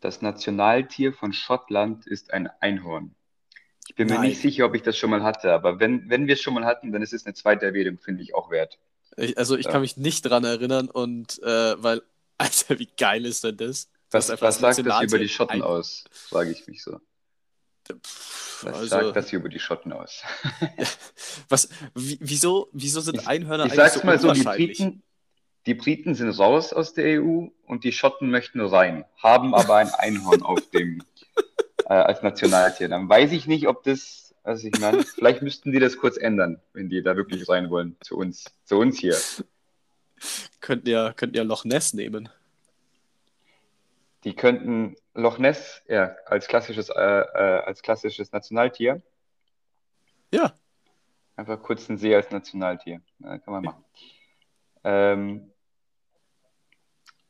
Das Nationaltier von Schottland ist ein Einhorn. Ich bin mir Nein. nicht sicher, ob ich das schon mal hatte, aber wenn, wenn wir es schon mal hatten, dann ist es eine zweite Erwähnung, finde ich auch wert. Ich, also ich Ja. kann mich nicht dran erinnern und äh, weil, Alter, wie geil ist denn das? Was, was das sagt das über die Schotten Ein- aus, frage ich mich so. Pff, Was also, sagt das über die Schotten aus? was, wie, wieso, wieso sind Einhörner Ich eigentlich sag's so mal so, die? Briten, die Briten sind raus aus der EU und die Schotten möchten rein, haben aber ein Einhorn auf dem äh, als Nationaltier. Dann weiß ich nicht, ob das, also ich meine, vielleicht müssten die das kurz ändern, wenn die da wirklich rein wollen zu uns, zu uns hier. Könnten ja, könnten ja Loch Ness nehmen. Die könnten Loch Ness ja, als klassisches, äh, äh, als klassisches Nationaltier, Ja, einfach kurz einen See als Nationaltier. Ja, kann man machen. Ähm,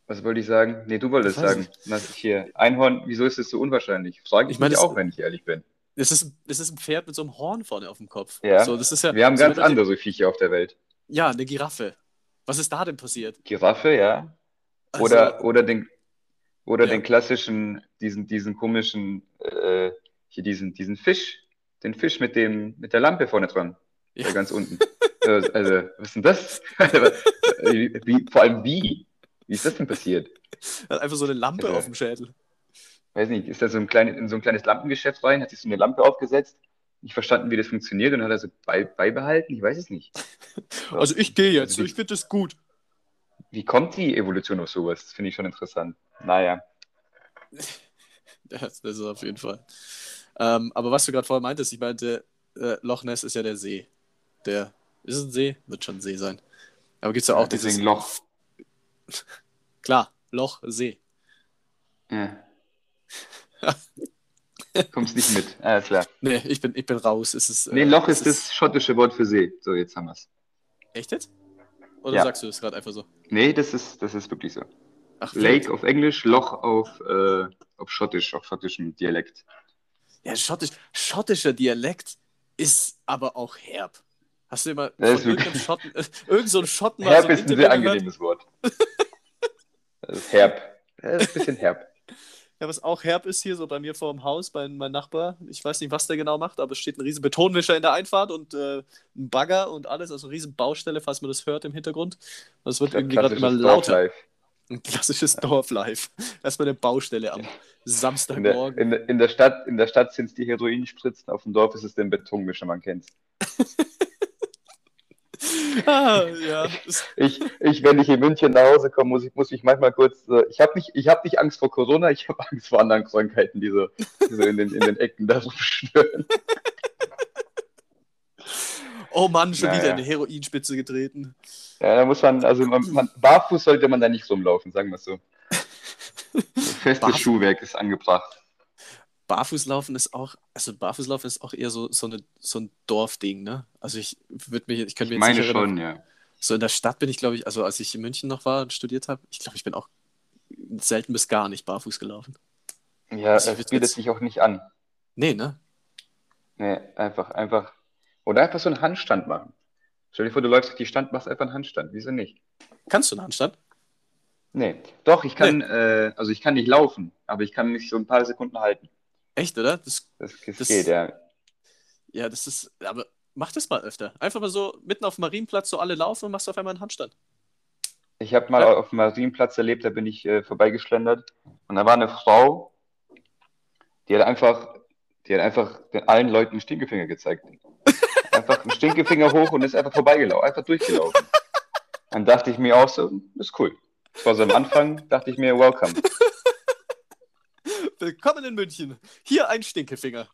was wollte ich sagen? Nee, du wolltest Ich weiß sagen. Hier, Einhorn, wieso ist es so unwahrscheinlich? Frage ich, Ich meine, mich auch, wenn ich ehrlich bin. es ist, es ist ein Pferd mit so einem Horn vorne auf dem Kopf. Ja. So, das ist ja Wir haben so ganz andere Viecher auf der Welt. Ja, eine Giraffe. Was ist da denn passiert? Giraffe, ja. Also, Oder, oder den, oder Ja. den klassischen, diesen, diesen komischen, äh, hier diesen, diesen Fisch, den Fisch mit dem, mit der Lampe vorne dran, Ja. der ganz unten. äh, also, was ist denn das? wie, vor allem wie? Wie ist das denn passiert? hat einfach so eine Lampe Ja. auf dem Schädel. Weiß nicht, ist er so ein klein, in so ein kleines Lampengeschäft rein, hat sich so eine Lampe aufgesetzt, nicht verstanden, wie das funktioniert und hat er so bei, beibehalten? Ich weiß es nicht. Also ich gehe jetzt, Also ich finde das gut. Wie kommt die Evolution auf sowas? Das finde ich schon interessant. Naja. Ja, das ist auf jeden Fall. Ähm, aber was du gerade vorher meintest, ich meinte, äh, Loch Ness ist ja der See. Der, ist es ein See? Wird schon ein See sein. Aber gibt es ja auch dieses, deswegen Loch. klar, Loch, See. Ja. Kommst nicht mit. Ah, klar. Nee, ich bin, ich bin raus. Es ist, äh, Nee, Loch es ist das schottische Wort für See. So, jetzt haben wir es. Echt jetzt? Oder Ja. sagst du das gerade einfach so? Nee, das ist, das ist wirklich so. Ach, Lake auf Englisch, Loch auf, äh, auf Schottisch, auf schottischem Dialekt. Ja, schottisch, schottischer Dialekt ist aber auch herb. Hast du immer ist von irgendeinem Schotten, äh, irgend so einen Schotten Herb so ist ein sehr angenehmes Wort. Das ist herb. Das ist ein bisschen herb. Ja, was auch herb ist hier so bei mir vor dem Haus, bei meinem Nachbar. Ich weiß nicht, was der genau macht, aber es steht ein riesen Betonmischer in der Einfahrt und äh, ein Bagger und alles, also eine riesen Baustelle, falls man das hört im Hintergrund. Und es wird irgendwie gerade immer lauter. Dorflife. Ein klassisches Dorflife. Erstmal eine Baustelle am In der, Samstagmorgen. in, der, in der Stadt, in der Stadt sind es die Heroinspritzen, auf dem Dorf ist es der Betonmischer, man kennt's. ah, ja. Ich, ich, wenn ich in München nach Hause komme, muss ich, muss ich manchmal kurz, äh, ich habe nicht, ich habe nicht Angst vor Corona, ich habe Angst vor anderen Krankheiten, die so, die so in, den, in den Ecken da rumschwirren. Oh Mann, schon Naja. wieder eine Heroinspitze getreten. Ja, da muss man, also man, man, barfuß sollte man da nicht rumlaufen, sagen wir es so. Festes Barfuß- Schuhwerk ist angebracht. Barfußlaufen ist auch, also Barfußlaufen ist auch eher so, so, eine, so ein Dorfding, ne? Also ich würde mich, ich könnte mir Ich jetzt meine nicht erinnern, schon, ja. So in der Stadt bin ich, glaube ich, also als ich in München noch war und studiert habe, ich glaube, ich bin auch selten bis gar nicht barfuß gelaufen. Ja, Also es bietet jetzt- sich auch nicht an. Nee, ne? Nee, einfach, einfach. Oder einfach so einen Handstand machen. Stell dir vor, du läufst durch die Stand, machst einfach einen Handstand. Wieso nicht? Kannst du einen Handstand? Nee. Doch, ich kann, äh, also ich kann nicht laufen, aber ich kann mich so ein paar Sekunden halten. Echt, oder? Das, Das, das, Das- geht, ja. ja, das ist, aber mach das mal öfter. Einfach mal so mitten auf dem Marienplatz, so alle laufen und machst auf einmal einen Handstand. Ich habe mal Ja. auf dem Marienplatz erlebt, da bin ich äh, vorbeigeschlendert und da war eine Frau, die hat einfach, die hat einfach den allen Leuten einen Stinkefinger gezeigt. Einfach einen Stinkefinger hoch und ist einfach vorbeigelaufen, einfach durchgelaufen. Dann dachte ich mir auch so, ist cool. Das war so am Anfang, dachte ich mir, welcome. Willkommen in München. Hier ein Stinkefinger.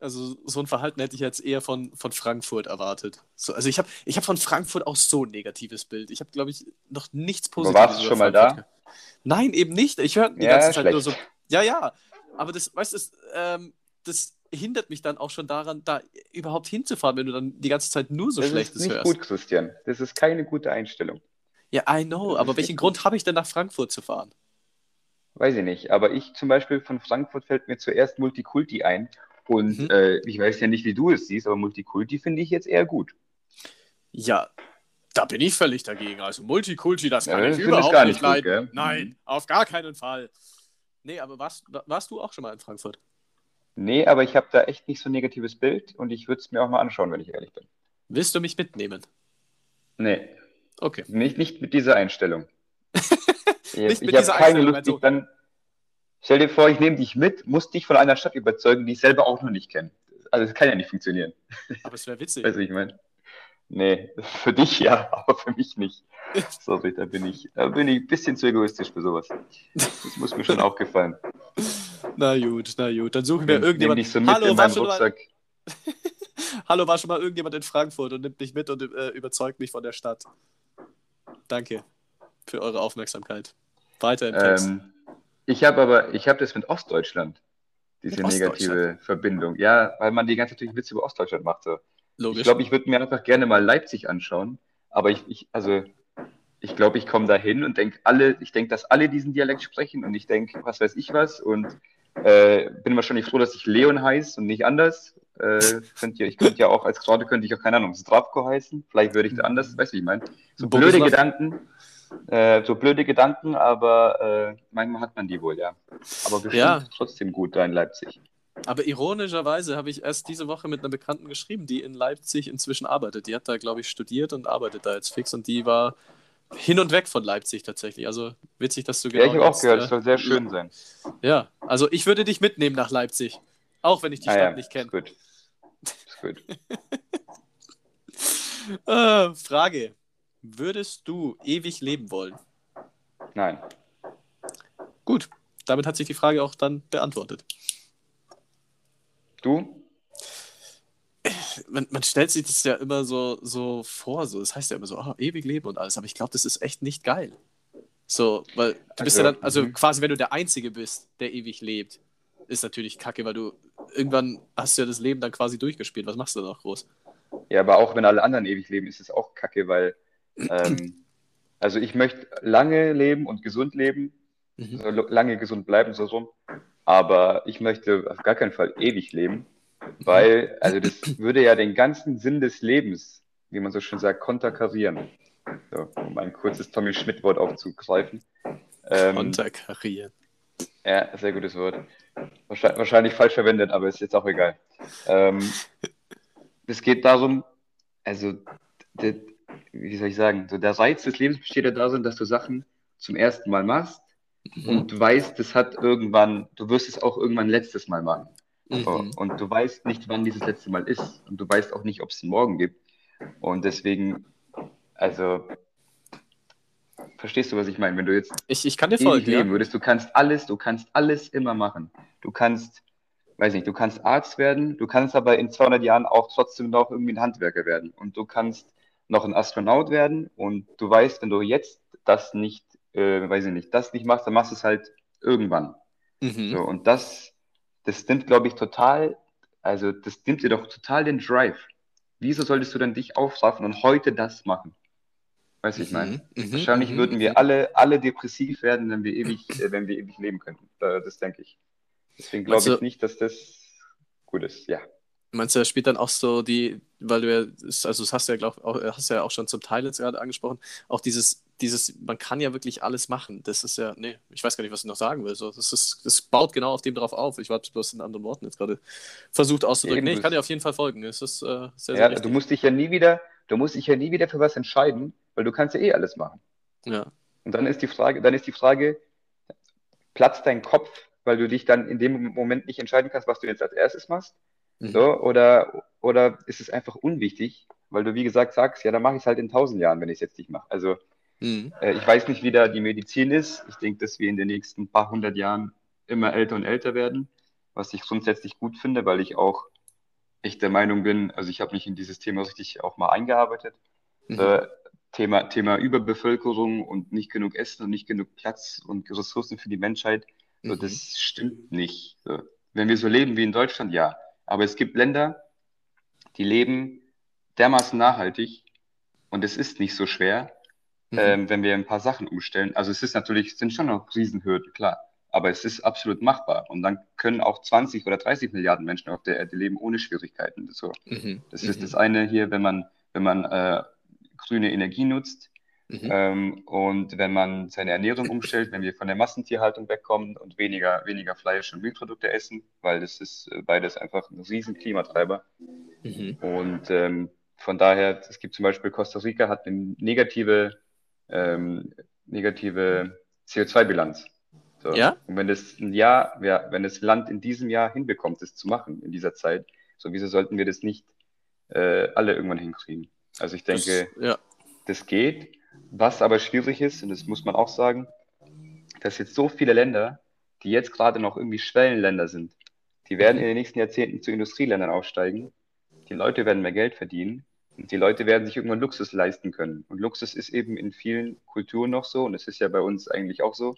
Also so ein Verhalten hätte ich jetzt eher von, von Frankfurt erwartet. So, also ich habe ich hab von Frankfurt auch so ein negatives Bild. Ich habe, glaube ich, noch nichts Aber Positives. warst du schon mal da? Nein, eben nicht. Ich höre die Ja, ganze Zeit nur so. schlecht. Ja, ja. Aber das, weißt du, das, ähm, das hindert mich dann auch schon daran, da überhaupt hinzufahren, wenn du dann die ganze Zeit nur so Das ist Schlechtes nicht hörst. gut, Christian. Das ist keine gute Einstellung. Ja, I know. Das Aber ist welchen Grund habe ich denn nach Frankfurt zu fahren? Weiß ich nicht. Aber ich zum Beispiel von Frankfurt fällt mir zuerst Multikulti ein. Und Mhm. äh, ich weiß ja nicht, wie du es siehst, aber Multikulti finde ich jetzt eher gut. Ja, da bin ich völlig dagegen. Also Multikulti, das kann Ja, ich überhaupt gar nicht nicht gut, leiden. gell? Nein, auf gar keinen Fall. Nee, aber warst, warst du auch schon mal in Frankfurt? Nee, aber ich habe da echt nicht so ein negatives Bild und ich würde es mir auch mal anschauen, wenn ich ehrlich bin. Willst du mich mitnehmen? Nee, Okay. nicht, nicht mit dieser Einstellung. Ich, Nicht mit ich habe dieser keine Lust, also- dann. Stell dir vor, ich nehme dich mit, muss dich von einer Stadt überzeugen, die ich selber auch noch nicht kenne. Also, das kann ja nicht funktionieren. Aber es wäre witzig. Weißt du, ich meine? Nee, für dich ja, aber für mich nicht. Sorry, da bin ich, da bin ich ein bisschen zu egoistisch für sowas. Das muss mir schon auch gefallen. Na gut, na gut. Dann suchen wir Nimm, nimm irgendjemand. dich so Hallo, in war schon mal. Hallo, war schon mal irgendjemand in Frankfurt und nimmt mich mit und äh, überzeugt mich von der Stadt. Danke für eure Aufmerksamkeit. Weiter im Text. Ähm, ich habe aber, ich habe das mit Ostdeutschland, diese Mit Ostdeutschland? negative Verbindung. Ja, weil man die ganze Zeit natürlich Witze über Ostdeutschland macht. So. Logisch. Ich glaube, ich würde mir einfach gerne mal Leipzig anschauen, aber ich, ich also ich glaube, ich komme da hin und denke alle, ich denke, dass alle diesen Dialekt sprechen und ich denke, was weiß ich was und äh, bin wahrscheinlich froh, dass ich Leon heiße und nicht anders. Äh, könnt ihr, ich könnte ja auch als Kroate könnte ich auch keine Ahnung Zdravko heißen. Vielleicht würde ich da anders, weißt du, wie ich meine. So blöde? Gedanken, äh, so blöde Gedanken, aber äh, manchmal hat man die wohl, ja. Aber bestimmt Ja. trotzdem gut da in Leipzig. Aber ironischerweise habe ich erst diese Woche mit einer Bekannten geschrieben, die in Leipzig inzwischen arbeitet. Die hat da, glaube ich, studiert und arbeitet da jetzt fix und die war hin und weg von Leipzig tatsächlich. Also witzig, dass du Ja, ich habe auch gehört, äh, es soll sehr schön sein. Ja, also ich würde dich mitnehmen nach Leipzig. Auch wenn ich die Ah, Stadt ja, nicht ist kenne. gut. Ist gut. Äh, Frage. Würdest du ewig leben wollen? Nein. Gut, damit hat sich die Frage auch dann beantwortet. Du? Man, man stellt sich das ja immer so, so vor, so. Das heißt ja immer so, ah, ewig leben und alles, aber ich glaube, das ist echt nicht geil. So, weil du bist Also, ja dann, also mhm. quasi, wenn du der Einzige bist, der ewig lebt, ist natürlich kacke, weil du irgendwann hast du ja das Leben dann quasi durchgespielt. Was machst du da noch groß? Ja, aber auch wenn alle anderen ewig leben, ist es auch kacke, weil ähm, also ich möchte lange leben und gesund leben, Mhm. so lange gesund bleiben, so rum. Aber ich möchte auf gar keinen Fall ewig leben, weil, also das würde ja den ganzen Sinn des Lebens, wie man so schön sagt, konterkarieren. So, um ein kurzes Tommy Schmidt-Wort aufzugreifen. Ähm, Konterkarieren. Ja, sehr gutes Wort. Wahrscheinlich, wahrscheinlich falsch verwendet, aber ist jetzt auch egal. Ähm, es geht darum, also, wie soll ich sagen, so der Reiz des Lebens besteht ja darin, dass du Sachen zum ersten Mal machst Mhm. und du weißt, das hat irgendwann, du wirst es auch irgendwann letztes Mal machen. So, Mhm. und du weißt nicht, wann dieses letzte Mal ist. Und du weißt auch nicht, ob es einen Morgen gibt. Und deswegen, also, verstehst du, was ich meine? Wenn du jetzt Ich, ich kann dir folgen, leben ja? würdest, du kannst alles, du kannst alles immer machen. Du kannst, weiß nicht, du kannst Arzt werden, du kannst aber in 200 Jahren auch trotzdem noch irgendwie ein Handwerker werden und du kannst noch ein Astronaut werden und du weißt, wenn du jetzt das nicht, äh, weiß ich nicht, das nicht machst, dann machst du es halt irgendwann. Mhm. So, und das, das nimmt, glaube ich, total, also das nimmt dir doch total den Drive. Wieso solltest du dann dich aufraffen und heute das machen? Weißt du, ich meine? Mhm, mhm, Wahrscheinlich mhm, würden mhm. wir alle, alle depressiv werden, wenn wir ewig, äh, wenn wir ewig leben könnten. Das denke ich. Deswegen glaube ich nicht, dass das gut ist. Ja. Meinst du, er spielt dann auch so die, weil du ja, also das hast du ja, glaub, auch, hast ja auch schon zum Teil jetzt gerade angesprochen, auch dieses, dieses, man kann ja wirklich alles machen. Das ist ja, nee, ich weiß gar nicht, was ich noch sagen will. So, das, ist, das baut genau auf dem drauf auf. Ich habe es bloß in anderen Worten jetzt gerade versucht auszudrücken. Nee, ich kann dir auf jeden Fall folgen. Es ist äh, sehr, sehr ja, richtig. du musst dich ja nie wieder, du musst dich ja nie wieder für was entscheiden, weil du kannst ja eh alles machen. ja. Und dann ist die Frage, dann ist die Frage, platzt dein Kopf, weil du dich dann in dem Moment nicht entscheiden kannst, was du jetzt als erstes machst? Mhm. So, oder, oder ist es einfach unwichtig, weil du, wie gesagt, sagst, ja, dann mache ich es halt in tausend Jahren, wenn ich es jetzt nicht mache. Also, Mhm. äh, ich weiß nicht, wie da die Medizin ist. Ich denke, dass wir in den nächsten paar hundert Jahren immer älter und älter werden, was ich grundsätzlich gut finde, weil ich auch echt der Meinung bin, also ich habe mich in dieses Thema richtig auch mal eingearbeitet. Mhm. Äh, Thema, Thema Überbevölkerung und nicht genug Essen und nicht genug Platz und Ressourcen für die Menschheit. So, Mhm. das stimmt nicht. So. Wenn wir so leben wie in Deutschland, ja. Aber es gibt Länder, die leben dermaßen nachhaltig und es ist nicht so schwer, Mhm. ähm, wenn wir ein paar Sachen umstellen. Also es ist natürlich, es sind schon noch Riesenhürden, klar. Aber es ist absolut machbar. Und dann können auch 20 oder 30 Milliarden Menschen auf der Erde leben ohne Schwierigkeiten. So. Mhm. Das Mhm. ist das eine hier, wenn man, wenn man äh, grüne Energie nutzt. Mhm. Ähm, und wenn man seine Ernährung umstellt, wenn wir von der Massentierhaltung wegkommen und weniger, weniger Fleisch und Milchprodukte essen, weil das ist äh, beides einfach ein riesen Klimatreiber. Mhm. Und ähm, von daher, es gibt zum Beispiel Costa Rica hat eine negative, ähm, negative CO2-Bilanz. So. Ja? Und wenn das ein Jahr, ja, wenn das Land in diesem Jahr hinbekommt, das zu machen, in dieser Zeit, so wieso sollten wir das nicht äh, alle irgendwann hinkriegen? Also ich denke, das, ja. das geht. Was aber schwierig ist, und das muss man auch sagen, dass jetzt so viele Länder, die jetzt gerade noch irgendwie Schwellenländer sind, die werden in den nächsten Jahrzehnten zu Industrieländern aufsteigen. Die Leute werden mehr Geld verdienen und die Leute werden sich irgendwann Luxus leisten können. Und Luxus ist eben in vielen Kulturen noch so und es ist ja bei uns eigentlich auch so.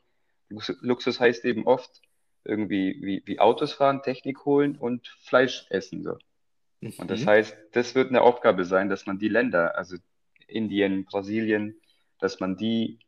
Luxus heißt eben oft irgendwie wie, wie Autos fahren, Technik holen und Fleisch essen. So. Mhm. Und das mhm. heißt, das wird eine Aufgabe sein, dass man die Länder, also Indien, Brasilien, dass man die,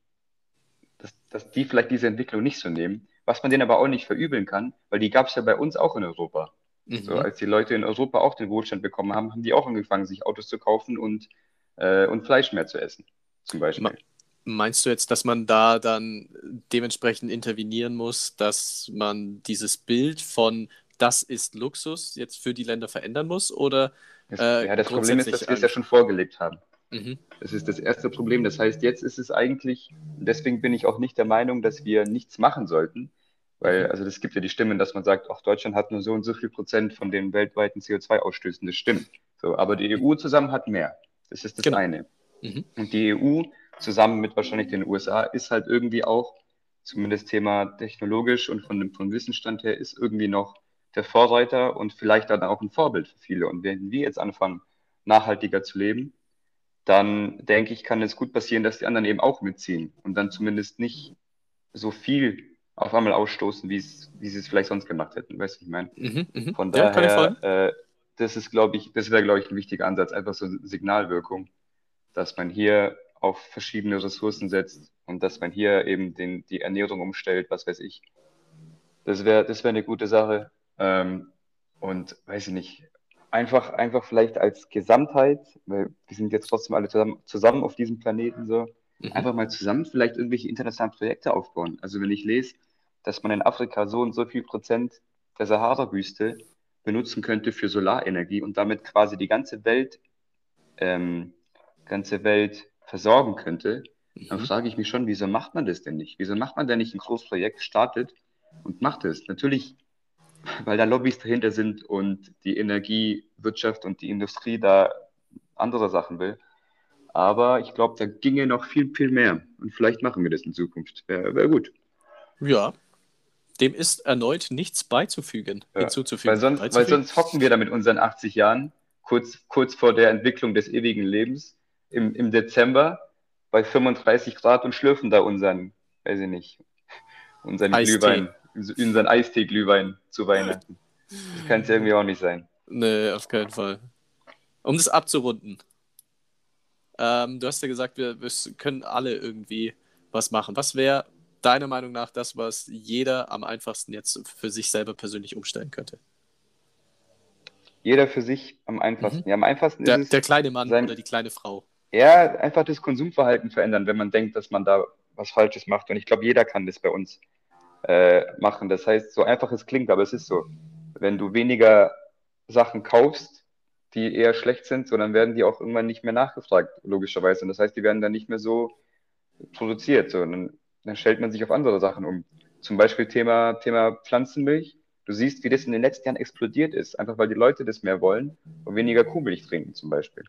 dass, dass die vielleicht diese Entwicklung nicht so nehmen, was man denen aber auch nicht verübeln kann, weil die gab es ja bei uns auch in Europa. Mhm. So, als die Leute in Europa auch den Wohlstand bekommen haben, haben die auch angefangen, sich Autos zu kaufen und, äh, und Fleisch mehr zu essen, zum Beispiel. Meinst du jetzt, dass man da dann dementsprechend intervenieren muss, dass man dieses Bild von das ist Luxus jetzt für die Länder verändern muss? Oder äh, ja, das Problem ist, dass wir es ja schon vorgelegt haben. Mhm. Das ist das erste Problem. Das heißt, jetzt ist es eigentlich, deswegen bin ich auch nicht der Meinung, dass wir nichts machen sollten, weil, mhm. also es gibt ja die Stimmen, dass man sagt, auch Deutschland hat nur so und so viel Prozent von den weltweiten CO2-Ausstößen. Das stimmt. So, aber die EU zusammen hat mehr. Das ist das genau. eine. Mhm. Und die EU zusammen mit wahrscheinlich den USA ist halt irgendwie auch, zumindest Thema technologisch und von dem von Wissensstand her, ist irgendwie noch der Vorreiter und vielleicht dann auch ein Vorbild für viele. Und wenn wir jetzt anfangen, nachhaltiger zu leben, dann denke ich, kann es gut passieren, dass die anderen eben auch mitziehen und dann zumindest nicht so viel auf einmal ausstoßen, wie wie sie es vielleicht sonst gemacht hätten. Weißt du, ich meine? Mhm, mh. Von ja, daher, äh, das ist, glaube ich, das wäre, glaube ich, ein wichtiger Ansatz, einfach so eine Signalwirkung, dass man hier auf verschiedene Ressourcen setzt und dass man hier eben den, die Ernährung umstellt, was weiß ich. Das wäre das wär eine gute Sache. Ähm, und weiß ich nicht, einfach, einfach vielleicht als Gesamtheit, weil wir sind jetzt trotzdem alle zusammen, zusammen auf diesem Planeten so, mhm. einfach mal zusammen vielleicht irgendwelche internationalen Projekte aufbauen. Also wenn ich lese, dass man in Afrika so und so viel Prozent der Sahara-Wüste benutzen könnte für Solarenergie und damit quasi die ganze Welt, ähm, ganze Welt versorgen könnte, mhm. dann frage ich mich schon, wieso macht man das denn nicht? Wieso macht man denn nicht ein großes Projekt, startet und macht es? Natürlich weil da Lobbys dahinter sind und die Energiewirtschaft und die Industrie da andere Sachen will. Aber ich glaube, da ginge noch viel, viel mehr. Und vielleicht machen wir das in Zukunft. Wäre wär gut. Ja, dem ist erneut nichts beizufügen, ja, hinzuzufügen. Weil sonst, weil sonst hocken wir da mit unseren 80 Jahren, kurz, kurz vor der Entwicklung des ewigen Lebens, im, im Dezember bei 35 Grad und schlürfen da unseren, weiß ich nicht, unseren Eistee. Glühwein in seinen Eistee-Glühwein zu Weihnachten. Das kann es irgendwie auch nicht sein. Nee, auf keinen Fall. Um das abzurunden. Ähm, du hast ja gesagt, wir, wir können alle irgendwie was machen. Was wäre deiner Meinung nach das, was jeder am einfachsten jetzt für sich selber persönlich umstellen könnte? Jeder für sich am einfachsten. Mhm. Ja, am einfachsten der, ist es. Der kleine Mann sein, oder die kleine Frau. Ja, einfach das Konsumverhalten verändern, wenn man denkt, dass man da was Falsches macht. Und ich glaube, jeder kann das bei uns äh, machen. Das heißt, so einfach es klingt, aber es ist so. Wenn du weniger Sachen kaufst, die eher schlecht sind, so dann werden die auch irgendwann nicht mehr nachgefragt, logischerweise. Und das heißt, die werden dann nicht mehr so produziert. So. Dann, dann stellt man sich auf andere Sachen um. Zum Beispiel Thema, Thema Pflanzenmilch. Du siehst, wie das in den letzten Jahren explodiert ist, einfach weil die Leute das mehr wollen und weniger Kuhmilch trinken, zum Beispiel.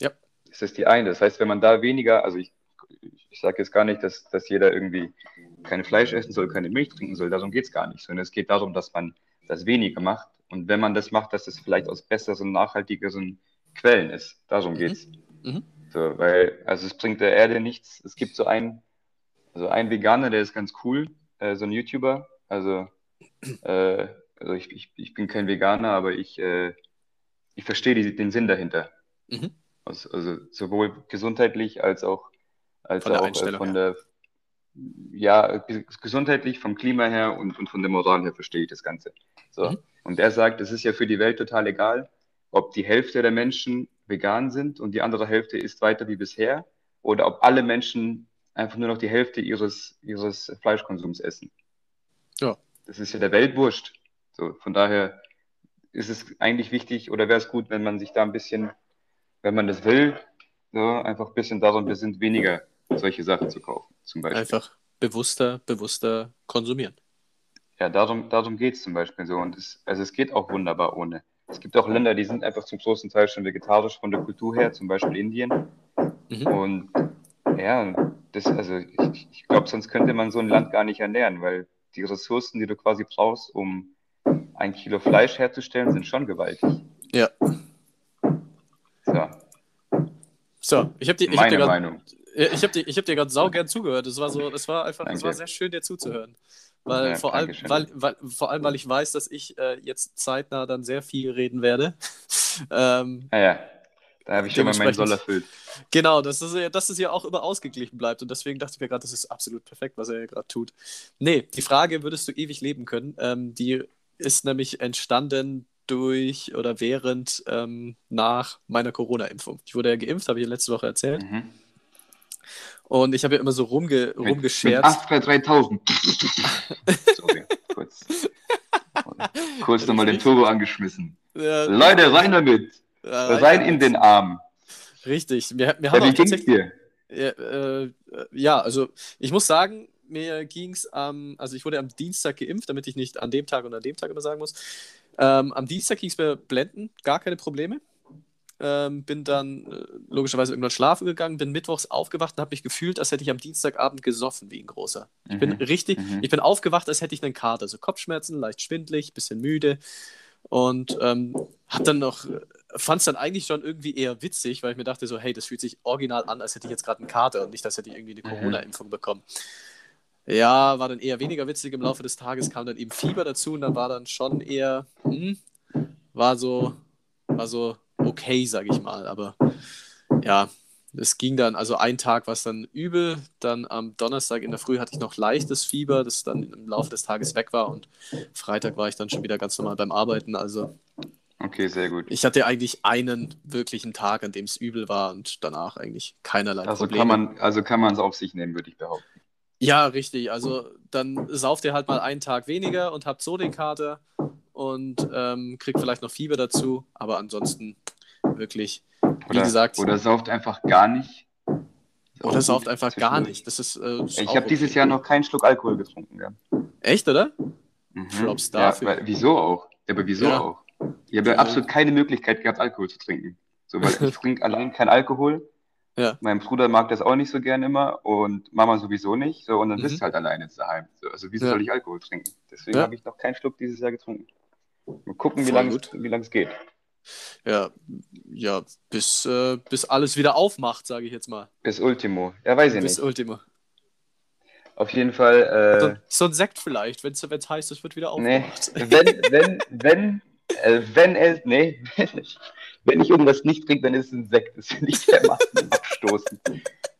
Ja. Das ist die eine. Das heißt, wenn man da weniger, also ich, ich sage jetzt gar nicht, dass, dass jeder irgendwie kein Fleisch essen soll, keine Milch trinken soll. Darum geht es gar nicht, sondern es geht darum, dass man das weniger macht. Und wenn man das macht, dass es vielleicht aus besseren, nachhaltigeren Quellen ist. Darum geht es. Mhm. Mhm. So, weil, also es bringt der Erde nichts. Es gibt so einen, also einen Veganer, der ist ganz cool, äh, so ein YouTuber. Also, äh, also ich, ich, ich bin kein Veganer, aber ich, äh, ich verstehe die, den Sinn dahinter. Mhm. Also, also, sowohl gesundheitlich als auch, als von auch äh, von der, ja, gesundheitlich, vom Klima her und, und von der Moral her verstehe ich das Ganze. So. Mhm. Und er sagt, es ist ja für die Welt total egal, ob die Hälfte der Menschen vegan sind und die andere Hälfte isst weiter wie bisher oder ob alle Menschen einfach nur noch die Hälfte ihres, ihres Fleischkonsums essen. Ja. Das ist ja der Welt wurscht. So, von daher ist es eigentlich wichtig oder wäre es gut, wenn man sich da ein bisschen, wenn man das will, so, einfach ein bisschen daran besinnt, weniger solche Sachen zu kaufen, zum Beispiel. Einfach bewusster, bewusster konsumieren. Ja, darum, darum geht es zum Beispiel so. Und es, also es geht auch wunderbar ohne. Es gibt auch Länder, die sind einfach zum großen Teil schon vegetarisch von der Kultur her, zum Beispiel Indien. Mhm. Und ja, das, also ich, ich glaube, sonst könnte man so ein Land gar nicht ernähren, weil die Ressourcen, die du quasi brauchst, um ein Kilo Fleisch herzustellen, sind schon gewaltig. Ja. So, So, ich habe dir, ich hab meine dir grad, Meinung. Ich hab dir, ich hab dir gerade saugern zugehört. Es war so, es war einfach, es war sehr schön, dir zuzuhören. Weil, Ja, vor allem, weil, weil, vor allem, weil ich weiß, dass ich äh, jetzt zeitnah dann sehr viel reden werde. ähm, Naja, da habe ich schon mal meinen Soll erfüllt. Genau, dass es, ja- dass es ja auch immer ausgeglichen bleibt. Und deswegen dachte ich mir gerade, das ist absolut perfekt, was er ja gerade tut. Nee, die Frage, würdest du ewig leben können, ähm, die ist nämlich entstanden durch oder während ähm, nach meiner Corona-Impfung. Ich wurde ja geimpft, habe ich ja letzte Woche erzählt. Mhm. Und ich habe ja immer so rumge Mit, mit rumgescherzt. Astra 3000. Sorry, kurz. Kurz nochmal den Turbo angeschmissen. Ja, Leute, rein damit. ja, Rein in den Arm. Richtig. Wir, wir Ja, wie ging's dir? Ja, äh, äh, ja, also ich muss sagen, mir ging es am, also ich wurde am Dienstag geimpft, damit ich nicht an dem Tag und an dem Tag immer sagen muss. Ähm, am Dienstag ging es mir blenden, gar keine Probleme. Ähm, bin dann äh, logischerweise irgendwann schlafen gegangen, bin mittwochs aufgewacht und habe mich gefühlt, als hätte ich am Dienstagabend gesoffen wie ein großer. Ich bin Mhm. richtig, Mhm. ich bin aufgewacht, als hätte ich einen Kater, also Kopfschmerzen, leicht schwindlig, bisschen müde und ähm, hab dann noch, fand es dann eigentlich schon irgendwie eher witzig, weil ich mir dachte so, hey, das fühlt sich original an, als hätte ich jetzt gerade einen Kater und nicht, als hätte ich irgendwie eine Mhm. Corona-Impfung bekommen. Ja, war dann eher weniger witzig. Im Laufe des Tages kam dann eben Fieber dazu und dann war dann schon eher, hm, war so, war so okay, sag ich mal. Aber ja, es ging dann, also ein Tag war es dann übel, dann am Donnerstag in der Früh hatte ich noch leichtes Fieber, das dann im Laufe des Tages weg war und Freitag war ich dann schon wieder ganz normal beim Arbeiten. Also Okay, sehr gut. ich hatte eigentlich einen wirklichen Tag, an dem es übel war und danach eigentlich keinerlei Also Probleme. kann man, also kann man es auf sich nehmen, würde ich behaupten. Ja, richtig. Also dann sauft ihr halt mal einen Tag weniger und habt so den Kater und ähm, kriegt vielleicht noch Fieber dazu, aber ansonsten wirklich, wie Oder, gesagt, oder sauft einfach gar nicht. Auch oder sauft einfach gar nicht. Das ist, äh, ist Ich habe dieses okay. Jahr noch keinen Schluck Alkohol getrunken. Ja. Echt, oder? Mhm. Ja, dafür. weil, wieso auch? Ja, aber wieso Ja. auch? Ich habe ja absolut keine Möglichkeit gehabt, Alkohol zu trinken. So, weil ich trinke allein keinen Alkohol. Ja. Mein Bruder mag das auch nicht so gern immer und Mama sowieso nicht. So, und dann Mhm. bist du halt alleine daheim. So, also wieso Ja. soll ich Alkohol trinken? Deswegen Ja. habe ich noch keinen Schluck dieses Jahr getrunken. Mal gucken, wie Voll lange wie lang es geht. Ja, ja bis, äh, bis alles wieder aufmacht, sage ich jetzt mal. Bis Ultimo. Ja, weiß ich bis nicht. Ultimo. Auf jeden Fall. So, Äh, so ein Sekt vielleicht, wenn es heißt, es wird wieder nee, aufgemacht. wenn, wenn, wenn, äh, wenn es, nee, wenn ich irgendwas nicht trinke, dann ist es ein Sekt. Das finde ich dermaßen abstoßend.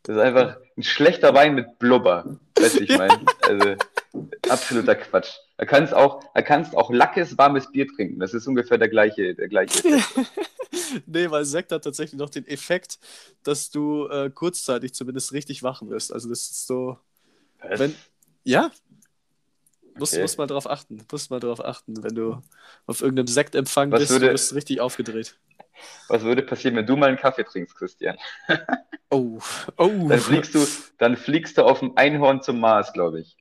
Das ist einfach ein schlechter Wein mit Blubber. Weißt du, ich meine? Also, absoluter Quatsch. Da kannst auch, da kannst auch lackes, warmes Bier trinken. Das ist ungefähr der gleiche, der gleiche Effekt. nee, weil Sekt hat tatsächlich noch den Effekt, dass du äh, kurzzeitig zumindest richtig wach wirst. Also das ist so, Was? wenn, ja, muss, Okay. muss mal drauf achten, muss mal drauf achten, wenn du auf irgendeinem Sektempfang Was bist, würde- du bist richtig aufgedreht. Was würde passieren, wenn du mal einen Kaffee trinkst, Christian? Oh, oh. Dann fliegst du, dann fliegst du auf dem Einhorn zum Mars, glaube ich.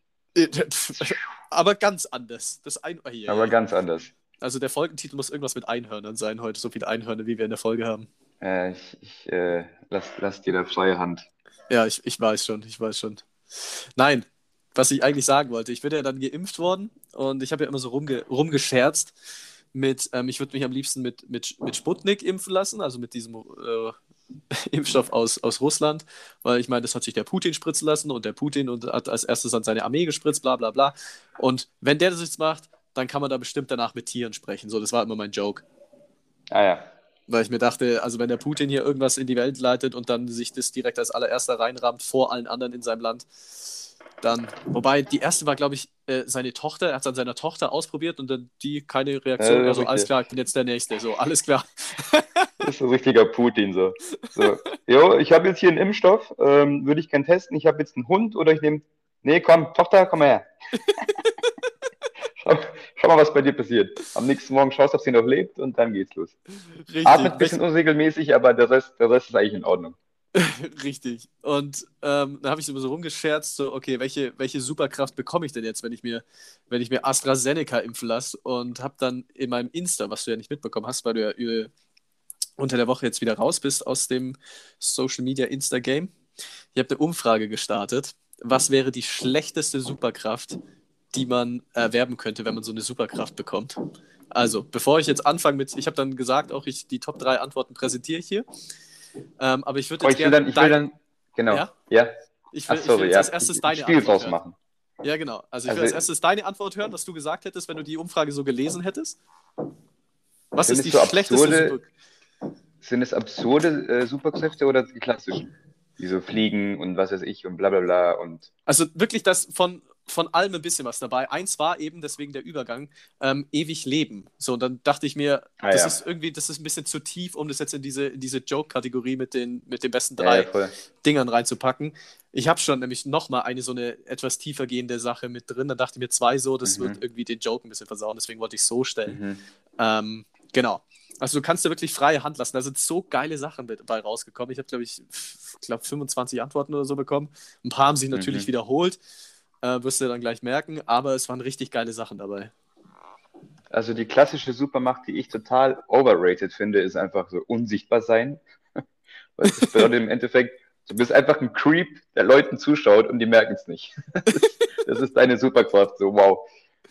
Aber ganz anders. Das ein oh, hier, Aber ganz anders. Also der Folgentitel muss irgendwas mit Einhörnern sein heute, so viele Einhörner, wie wir in der Folge haben. Äh, ich ich äh, lass, lass dir da freie Hand. Ja, ich, ich weiß schon, ich weiß schon. Nein, was ich eigentlich sagen wollte, ich bin ja dann geimpft worden und ich habe ja immer so rumge rumgescherzt mit, ähm, ich würde mich am liebsten mit, mit, mit Sputnik impfen lassen, also mit diesem äh, Impfstoff aus, aus Russland, weil ich meine, das hat sich der Putin spritzen lassen und der Putin und hat als erstes an seine Armee gespritzt, bla bla bla. Und wenn der das jetzt macht, dann kann man da bestimmt danach mit Tieren sprechen. So, das war immer mein Joke. Ah ja. Weil ich mir dachte, also wenn der Putin hier irgendwas in die Welt leitet und dann sich das direkt als allererster reinrammt vor allen anderen in seinem Land, dann, wobei die erste war, glaube ich, äh, seine Tochter, er hat es an seiner Tochter ausprobiert und dann die keine Reaktion. Ja, also richtig. alles klar, ich bin jetzt der Nächste. So, alles klar. Das ist ein richtiger Putin so. so. Jo, ich habe jetzt hier einen Impfstoff, ähm, würde ich gern testen. Ich habe jetzt einen Hund oder ich nehme. Nee, komm, Tochter, komm mal her. schau, schau mal, was bei dir passiert. Am nächsten Morgen schaust du, ob sie noch lebt und dann geht's los. Richtig. Atmet ein bisschen unregelmäßig, aber der Rest, der Rest ist eigentlich in Ordnung. Richtig. Und ähm, da habe ich so so rumgescherzt, so, okay, welche, welche Superkraft bekomme ich denn jetzt, wenn ich mir, wenn ich mir AstraZeneca impfen lasse? Und habe dann in meinem Insta, was du ja nicht mitbekommen hast, weil du ja unter der Woche jetzt wieder raus bist aus dem Social Media Insta-Game, ich habe eine Umfrage gestartet. Was wäre die schlechteste Superkraft, die man erwerben könnte, wenn man so eine Superkraft bekommt? Also, bevor ich jetzt anfange mit, ich habe dann gesagt, auch ich die Top 3 Antworten präsentiere ich hier. Ähm, aber ich würde jetzt gerne dann, ich will dann, genau, Ja? ja. ich will, Ach, ich will jetzt ja. als erstes deine Spiel Antwort draus hören. machen. Ja, genau. Also ich will Also- als erstes deine Antwort hören, was du gesagt hättest, wenn du die Umfrage so gelesen hättest. Was ist die schlechteste absurde- Super Sind es absurde äh, Superkräfte oder die klassischen? Die so fliegen und was weiß ich und bla bla bla und. Also wirklich das von, von allem ein bisschen was dabei. Eins war eben, deswegen der Übergang, ähm, ewig leben. So, und dann dachte ich mir, Ah, das ja. ist irgendwie, das ist ein bisschen zu tief, um das jetzt in diese, in diese Joke-Kategorie mit den, mit den besten Ja, drei ja, voll. Dingern reinzupacken. Ich habe schon nämlich nochmal eine so eine etwas tiefer gehende Sache mit drin. Dann dachte ich mir zwei so, das Mhm. wird irgendwie den Joke ein bisschen versauen, deswegen wollte ich so stellen. Mhm. Ähm, genau. Also du kannst da wirklich freie Hand lassen. Da sind so geile Sachen mit bei rausgekommen. Ich habe, glaube ich, glaub 25 Antworten oder so bekommen. Ein paar haben sich natürlich Mhm. wiederholt. Äh, wirst du dann gleich merken. Aber es waren richtig geile Sachen dabei. Also die klassische Supermacht, die ich total overrated finde, ist einfach so unsichtbar sein. Weil das bedeutet im Endeffekt, du bist einfach ein Creep, der Leuten zuschaut und die merken es nicht. Das ist, das ist deine Superkraft, so wow.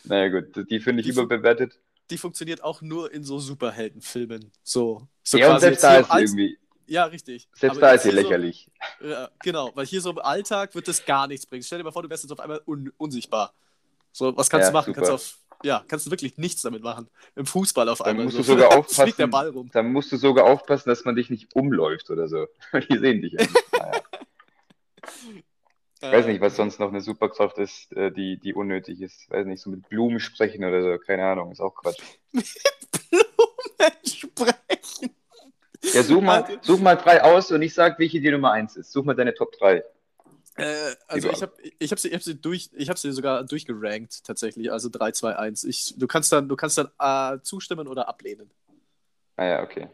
Naja gut, die finde ich Die überbewertet. Die funktioniert auch nur in so Superheldenfilmen. So, so ja, und quasi selbst jetzt da ist Alt- irgendwie, Ja, richtig. selbst Aber da ist sie hier so- lächerlich. Ja, genau, weil hier so im Alltag wird das gar nichts bringen. Stell dir mal vor, du wärst jetzt auf einmal un unsichtbar. So, was kannst Ja, du machen? Kannst du super. auf, ja, kannst du wirklich nichts damit machen. Im Fußball auf Dann einmal. musst so. du sogar Fliegt der aufpassen. Ball rum. Dann musst du sogar aufpassen, dass man dich nicht umläuft oder so. Die sehen dich ja nicht. Naja. Ich weiß nicht, was sonst noch eine Superkraft ist, äh, die, die unnötig ist. Weiß nicht, so mit Blumen sprechen oder so. Keine Ahnung, ist auch Quatsch. Blumen sprechen. Ja, such mal, Warte. such mal drei aus und ich sag, welche die Nummer eins ist. Such mal deine Top 3. Äh, also ich habe ich hab sie, ich hab sie, durch, ich hab sie sogar durchgerankt tatsächlich. Also 3, 2, 1. Ich, du kannst dann, du kannst dann äh, zustimmen oder ablehnen. Ah ja, okay.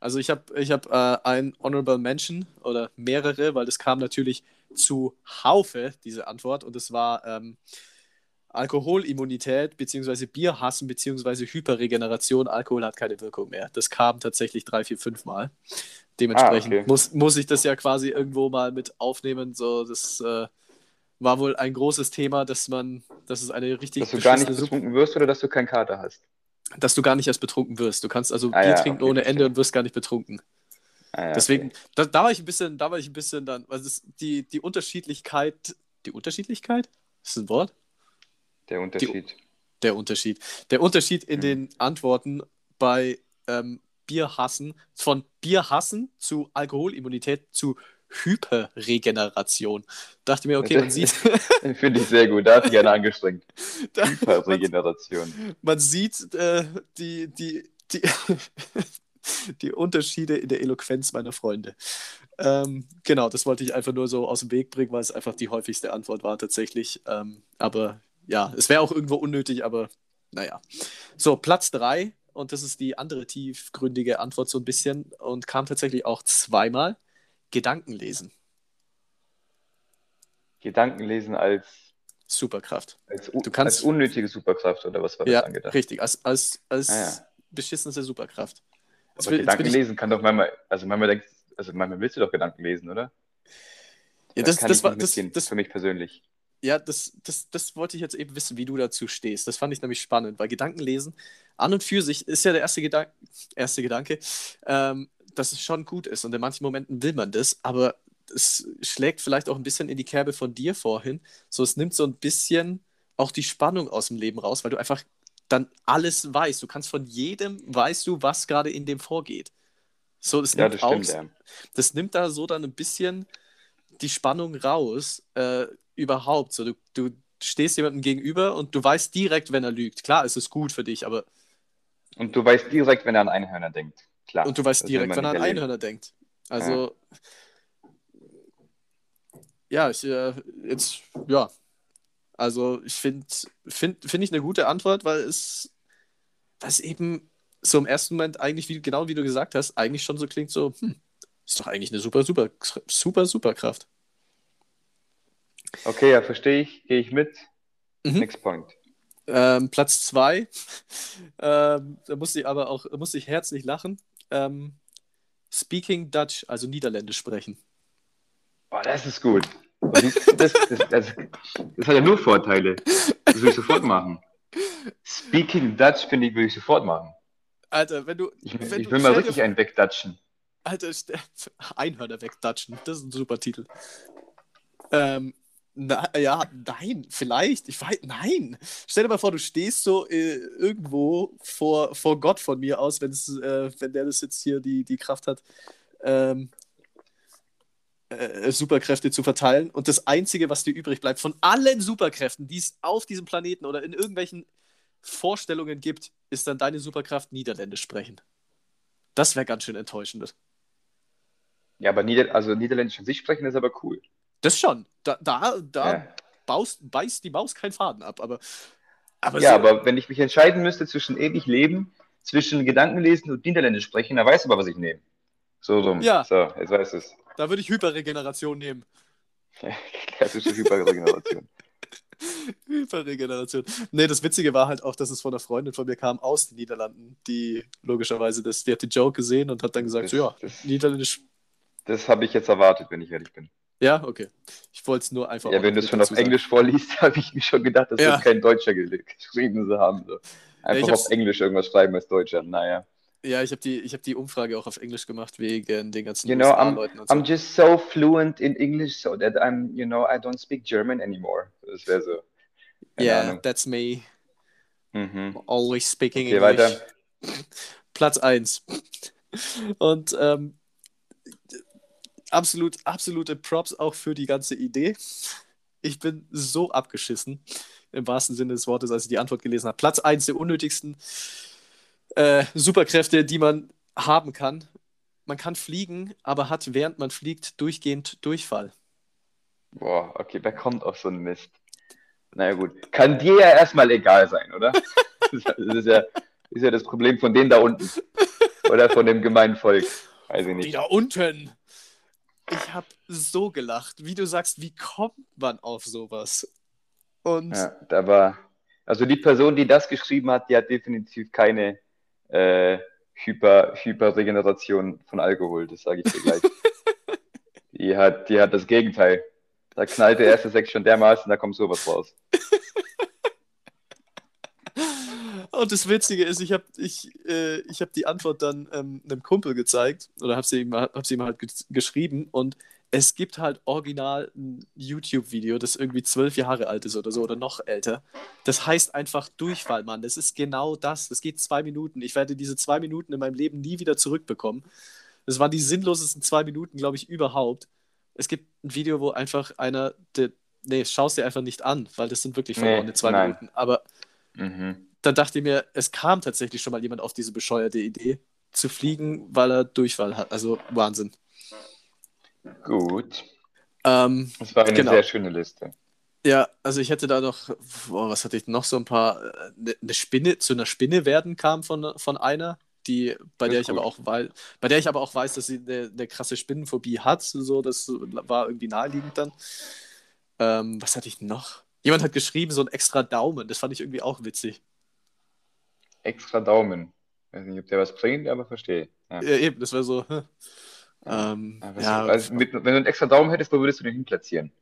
Also ich habe ich hab, äh, ein Honorable Mention oder mehrere, weil das kam natürlich zu Haufe, diese Antwort. Und es war ähm, Alkoholimmunität beziehungsweise Bierhassen beziehungsweise Hyperregeneration. Alkohol hat keine Wirkung mehr. Das kam tatsächlich drei, vier, fünf Mal. Dementsprechend Ah, okay. muss, muss ich das ja quasi irgendwo mal mit aufnehmen. So, das äh, war wohl ein großes Thema, dass man, dass es eine richtig Dass du gar nicht betrunken wirst oder dass du keinen Kater hast. dass du gar nicht erst betrunken wirst. Du kannst also Ah, Bier ja, trinken okay, ohne Ende und wirst gar nicht betrunken. Ah, ja, Deswegen, da, da war ich ein bisschen, da war ich ein bisschen dann, also die, die Unterschiedlichkeit, die Unterschiedlichkeit? Ist das ein Wort? Der Unterschied. Der Unterschied. Der Unterschied in Mhm. den Antworten bei ähm, Bierhassen, von Bierhassen zu Alkoholimmunität zu Hyperregeneration. Dachte mir, okay, man sieht, Finde ich sehr gut. Da hat sich einer angestrengt. Hyperregeneration. man sieht äh, die, die, die, die Unterschiede in der Eloquenz meiner Freunde. Ähm, genau, das wollte ich einfach nur so aus dem Weg bringen, weil es einfach die häufigste Antwort war tatsächlich. Ähm, aber ja, es wäre auch irgendwo unnötig, aber naja. So, Platz 3, und das ist die andere tiefgründige Antwort so ein bisschen und kam tatsächlich auch zweimal. Gedanken lesen. Gedanken lesen als, Superkraft. als, Du kannst- als unnötige Superkraft oder was war das Ja, angedacht? richtig. Als, als, als Ah, ja. beschissenste Superkraft. Aber will- jetzt bin Gedanken ich- lesen kann doch manchmal, also manchmal denkst, also manchmal willst du doch Gedanken lesen, oder? Ja, Da das, das war das, mitgehen, das, für mich persönlich. Ja, das, das, das wollte ich jetzt eben wissen, wie du dazu stehst. Das fand ich nämlich spannend, weil Gedankenlesen an und für sich ist ja der erste, Gedank erste Gedanke, ähm, dass es schon gut ist und in manchen Momenten will man das, aber es schlägt vielleicht auch ein bisschen in die Kerbe von dir vorhin. So, es nimmt so ein bisschen auch die Spannung aus dem Leben raus, weil du einfach dann alles weißt. Du kannst von jedem, weißt du, was gerade in dem vorgeht. So, das Ja, nimmt das auch, stimmt, ja. das nimmt da so dann ein bisschen die Spannung raus, äh, überhaupt. So, du, du, stehst jemandem gegenüber und du weißt direkt, wenn er lügt. Klar, es ist gut für dich, aber. Und du weißt direkt, wenn er an Einhörner denkt. Klar. Und du weißt direkt, wenn er an Einhörner denkt. Also. Ja, ja ich, äh, jetzt, ja. Also, ich finde, finde find ich eine gute Antwort, weil es, es eben so im ersten Moment eigentlich, wie, genau wie du gesagt hast, eigentlich schon so klingt, so, hm, ist doch eigentlich eine super, super, super, super Kraft. Okay, ja, verstehe ich, gehe ich mit. Mhm. Next point. Ähm, Platz zwei, ähm, da musste ich aber auch, musste ich herzlich lachen. Ähm, speaking Dutch, also Niederländisch sprechen. Boah, das ist gut. Das, das, das, das, hat ja nur Vorteile. Das will ich sofort machen. Speaking Dutch, finde ich, will ich sofort machen. Alter, wenn du. Ich, wenn ich will mal richtig einen wegdatschen. Alter, Einhörner wegdatschen. Das ist ein super Titel. Ähm, na, ja, nein, vielleicht. Ich weiß, nein. Stell dir mal vor, du stehst so äh, irgendwo vor, vor Gott von mir aus, äh, wenn der das jetzt hier die, die Kraft hat, ähm, äh, Superkräfte zu verteilen. Und das Einzige, was dir übrig bleibt, von allen Superkräften, die es auf diesem Planeten oder in irgendwelchen Vorstellungen gibt, ist dann deine Superkraft Niederländisch sprechen. Das wäre ganz schön enttäuschend. Ja, aber Nieder also Niederländisch an sich sprechen ist aber cool. Das schon. Da, da, da ja. baust, beißt die Maus keinen Faden ab. Aber, aber ja, so, aber wenn ich mich entscheiden müsste zwischen ewig leben, zwischen Gedankenlesen und Niederländisch sprechen, dann weißt du aber, was ich nehme. So rum. Ja. So, jetzt weißt du es. Da würde ich Hyperregeneration nehmen. Klassische Hyperregeneration. Hyperregeneration. Nee, das Witzige war halt auch, dass es von einer Freundin von mir kam aus den Niederlanden, die logischerweise das, die hat die Joke gesehen und hat dann gesagt, das, so ja, das, Niederländisch. Das habe ich jetzt erwartet, wenn ich ehrlich bin. Ja, okay. Ich wollte es nur einfach. Ja, wenn du es schon auf sagen. Englisch vorliest, habe ich mir schon gedacht, das ja. wird kein Deutscher geschrieben haben. So. Einfach ja, auf Englisch irgendwas schreiben als Deutscher. Naja. Ja, ich habe die, hab die Umfrage auch auf Englisch gemacht wegen den ganzen you know, I'm, und so. I'm just so fluent in English so that I'm, you know, I don't speak German anymore. Das wäre so. Yeah, Ahnung. that's me. Mhm. Always speaking okay, English. Weiter. Platz 1. Und ähm, absolut, absolute Props auch für die ganze Idee. Ich bin so abgeschissen, im wahrsten Sinne des Wortes, als ich die Antwort gelesen habe. Platz 1 der unnötigsten äh, Superkräfte, die man haben kann. Man kann fliegen, aber hat während man fliegt durchgehend Durchfall. Boah, okay, wer kommt auf so einen Mist? Naja, gut. Kann dir ja erstmal egal sein, oder? das ist ja, ist ja das Problem von denen da unten. Oder von dem gemeinen Volk. Weiß ich nicht. Die da unten. Ich habe so gelacht. Wie du sagst, wie kommt man auf sowas? Und ja, da war. Also die Person, die das geschrieben hat, die hat definitiv keine äh, Hyper, Hyperregeneration von Alkohol, das sage ich dir gleich. die, hat, die hat das Gegenteil. Da knallt der erste Sekt schon dermaßen, da kommt sowas raus. Und das Witzige ist, ich habe ich, äh, ich hab die Antwort dann ähm, einem Kumpel gezeigt oder habe sie, ihm, hab sie ihm halt geschrieben und es gibt halt original ein YouTube-Video, das irgendwie zwölf Jahre alt ist oder so oder noch älter. Das heißt einfach Durchfall, Mann. Das ist genau das. Das geht zwei Minuten. Ich werde diese zwei Minuten in meinem Leben nie wieder zurückbekommen. Das waren die sinnlosesten zwei Minuten, glaube ich, überhaupt. Es gibt ein Video, wo einfach einer, der, nee, schau es dir einfach nicht an, weil das sind wirklich verlorene nee, zwei nein. Minuten. Aber mhm. Dann dachte ich mir, es kam tatsächlich schon mal jemand auf diese bescheuerte Idee, zu fliegen, weil er Durchfall hat. Also Wahnsinn. Gut. Ähm, das war eine genau. sehr schöne Liste. Ja, also ich hätte da noch, boah, was hatte ich noch, so ein paar, eine äh, ne Spinne, zu einer Spinne werden kam von, von einer, die, bei der ich aber auch weiß, bei der ich aber auch weiß, dass sie eine, eine krasse Spinnenphobie hat, so, das war irgendwie naheliegend dann. Ähm, was hatte ich noch? Jemand hat geschrieben, so ein extra Daumen, das fand ich irgendwie auch witzig. Extra Daumen. Ich weiß nicht, ob der was bringt, aber verstehe. Ja, ja eben, das wäre so, ähm, ja, also mit, wenn du einen extra Daumen hättest, wo würdest du den hinplatzieren?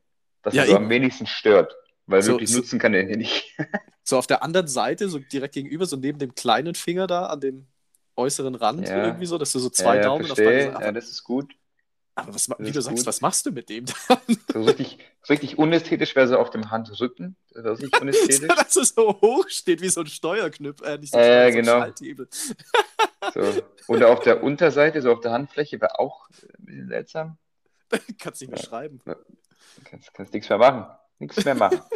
Dass ja, er so am wenigsten stört. Weil so, wirklich nutzen kann er den nicht. so auf der anderen Seite, so direkt gegenüber, so neben dem kleinen Finger da, an dem äußeren Rand ja. irgendwie so, dass du so zwei Daumen verstehe. auf beide Seiten. Ja, das ist gut. Aber was, wie du sagst, gut. was machst du mit dem dann? So richtig, so richtig unästhetisch wäre so auf dem Handrücken. Das ist richtig unästhetisch. Dass es so hoch steht wie so ein Steuerknüpp, äh, nicht so, äh, so genau. So. Oder auf der Unterseite, so auf der Handfläche, wäre auch ein bisschen seltsam. kannst nicht mehr ja. schreiben. Kannst, kannst nichts mehr machen. Nichts mehr machen.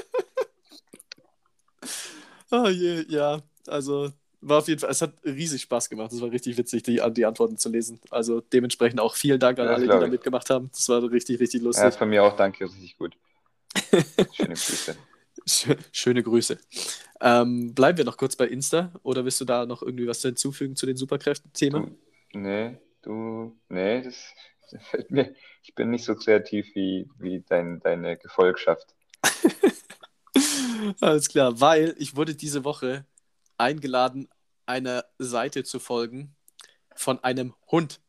Oh je, ja, also war auf jeden Fall, es hat riesig Spaß gemacht. Es war richtig witzig, die, die Antworten zu lesen. Also dementsprechend auch vielen Dank an Ja, alle, die da mitgemacht haben. Das war richtig, richtig Ja, lustig. von mir auch danke, richtig gut. Schöne Grüße. Schö- Schöne Grüße. Ähm, bleiben wir noch kurz bei Insta oder willst du da noch irgendwie was hinzufügen zu den Superkräften-Thema? Du, nee, du, nee, das, das fällt mir. Ich bin nicht so kreativ wie, wie dein, deine Gefolgschaft. Alles klar, weil ich wurde diese Woche eingeladen, einer Seite zu folgen von einem Hund.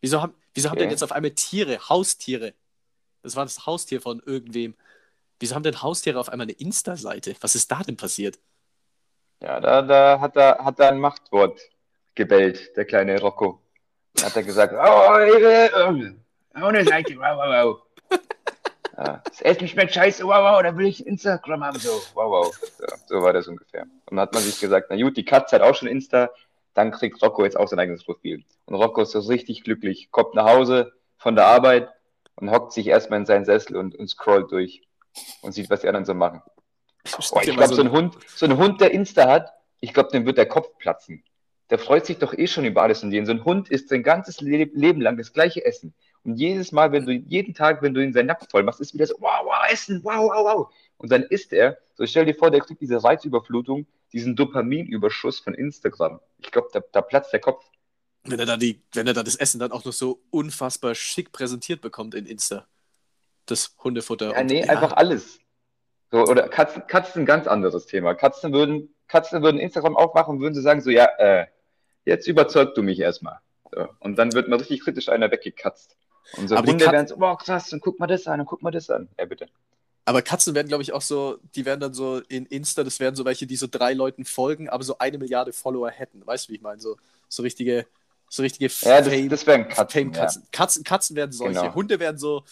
Wieso haben, wieso haben Okay. denn jetzt auf einmal Tiere, Haustiere? Das war das Haustier von irgendwem. Wieso haben denn Haustiere auf einmal eine Insta-Seite? Was ist da denn passiert? Ja, da, da hat er, hat er ein Machtwort gebellt, der kleine Rocco. Da hat er gesagt, oh, oh, ohne Seite, wow, wow, wow. Ja, das Essen schmeckt scheiße, wow, wow, da will ich Instagram haben, so, wow, wow. So, so war das ungefähr. Und dann hat man sich gesagt, na gut, die Katze hat auch schon Insta, dann kriegt Rocco jetzt auch sein eigenes Profil. Und Rocco ist so richtig glücklich, kommt nach Hause von der Arbeit und hockt sich erstmal in seinen Sessel und, und scrollt durch und sieht, was die anderen so machen. Oh, ich glaube, so ein Hund, so ein Hund, der Insta hat, ich glaube, dem wird der Kopf platzen. Der freut sich doch eh schon über alles und jeden. So ein Hund isst sein ganzes Le Leben lang das gleiche Essen. Und jedes Mal, wenn du, jeden Tag, wenn du ihn seinen Napf voll machst, ist wieder so, wow, wow, Essen, wow, wow, wow. Und dann isst er, so stell dir vor, der kriegt diese Reizüberflutung, diesen Dopaminüberschuss von Instagram. Ich glaube, da, da platzt der Kopf. Wenn er, dann die, wenn er dann das Essen dann auch noch so unfassbar schick präsentiert bekommt in Insta. Das Hundefutter. Ja, Und- nee, einfach alles. So, oder Katzen, Katzen ein ganz anderes Thema. Katzen würden, Katzen würden Instagram aufmachen und würden sie sagen, so, ja, äh, jetzt überzeugst du mich erstmal. So, und dann wird mal richtig kritisch einer weggekatzt. Und so Aber Hunde werden so, boah, krass, und guck mal das an und guck mal das an. Ja, bitte. Aber Katzen werden, glaube ich, auch so, die werden dann so in Insta, das wären so welche, die so drei Leuten folgen, aber so eine Milliarde Follower hätten. Weißt du, wie ich meine? So, so richtige, so richtige Ja, das, das wären Katzen. Fame-Katzen. Katzen, Katzen werden solche. Genau. Hunde werden so,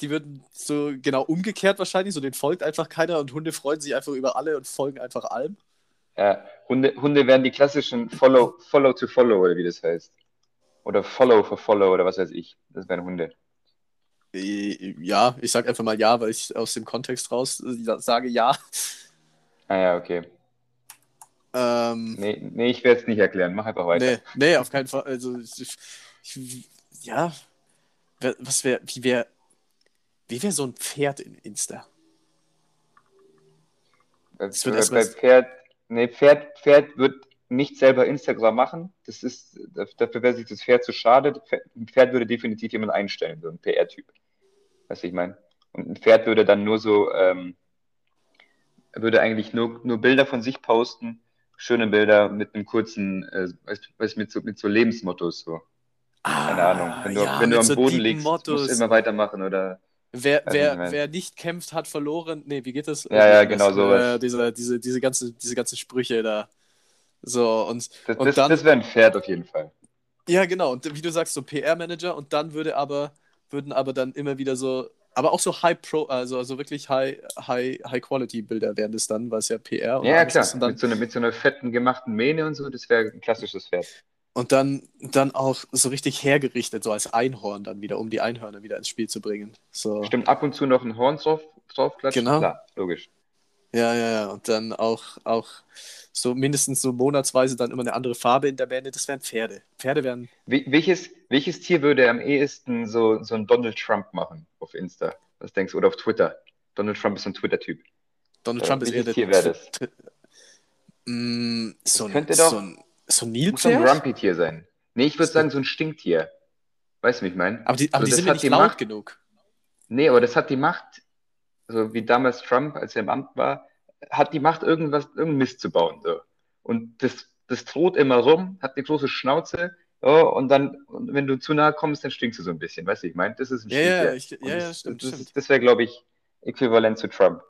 die würden so genau umgekehrt wahrscheinlich, so denen folgt einfach keiner und Hunde freuen sich einfach über alle und folgen einfach allem. Ja, Hunde, Hunde wären die klassischen Follow, Follow to Follow, oder wie das heißt. Oder Follow for Follow, oder was weiß ich. Das wären Hunde. Äh, Ja, ich sag einfach mal ja, weil ich aus dem Kontext raus äh, sage ja. Ah ja, okay. Ähm, Nee, nee ich werde es nicht erklären. Mach einfach weiter. Nee, nee, auf keinen Fall. Also, ich, ich, ja, was wäre, wie wäre, wie wäre so ein Pferd in Insta? Bei, Das wird bei, bei Pferd, nee, Pferd, Pferd wird nicht selber Instagram machen. Das ist, dafür wäre sich das Pferd zu schade. Ein Pferd würde definitiv jemand einstellen, so ein PR-Typ. Weißt du, ich meine? Und ein Pferd würde dann nur so, ähm, würde eigentlich nur, nur Bilder von sich posten, schöne Bilder mit einem kurzen, äh, weißt, mit so, mit so Lebensmottos, so. Keine Ahnung. Wenn du, Ah, ja, wenn du am so Boden liegst, musst Mottos. du immer weitermachen oder. Wer, wer, wer nicht kämpft, hat verloren. Nee, wie geht das? Ja, ja, Äh, genau das, sowas. Äh, diese, diese, diese, ganze, diese ganzen Sprüche da. So, und Das, Und das, dann- das wäre ein Pferd auf jeden Fall. ja, genau. Und wie du sagst, so PR-Manager und dann würde aber, würden aber dann immer wieder so, aber auch so High Pro, also, also wirklich High, High, High Quality Bilder wären das dann, weil es ja PR und Ja, klar. ist. Dann, mit, so einer, mit so einer fetten gemachten Mähne und so, das wäre ein klassisches Pferd. Und dann, dann auch so richtig hergerichtet, so als Einhorn dann wieder, um die Einhörner wieder ins Spiel zu bringen. So. Stimmt, ab und zu noch ein Horn drauf, draufklatschen. Genau. Klar, logisch. Ja, ja, ja. Und dann auch, auch so mindestens so monatsweise dann immer eine andere Farbe in der Bände. Das wären Pferde. Pferde wären. Wie, welches, welches Tier würde am ehesten so, so ein Donald Trump machen auf Insta? Was denkst du? Oder auf Twitter? Donald Trump ist so ein Twitter-Typ. Donald Trump ist eher der. Tier wäre das? Mm, so, ein, könnte doch- so ein, so ein Muss so ein Nilpferd? Grumpy-Tier sein. Nee, ich würde sagen so ein Stinktier. Weißt du, wie ich meine? Aber die, aber So, die das sind hat nicht die laut Macht- genug. Nee, aber das hat die Macht, so wie damals Trump, als er im Amt war, hat die Macht, irgendwas, irgendeinen Mist zu bauen. So. Und das, das droht immer rum, hat eine große Schnauze, so, und dann, wenn du zu nahe kommst, dann stinkst du so ein bisschen. Weißt du, ich meine? Das ist ein Ja, ja, Stinktier. ich, ja, Und ja, das, stimmt, das. Das, das wäre, glaube ich, äquivalent zu Trump.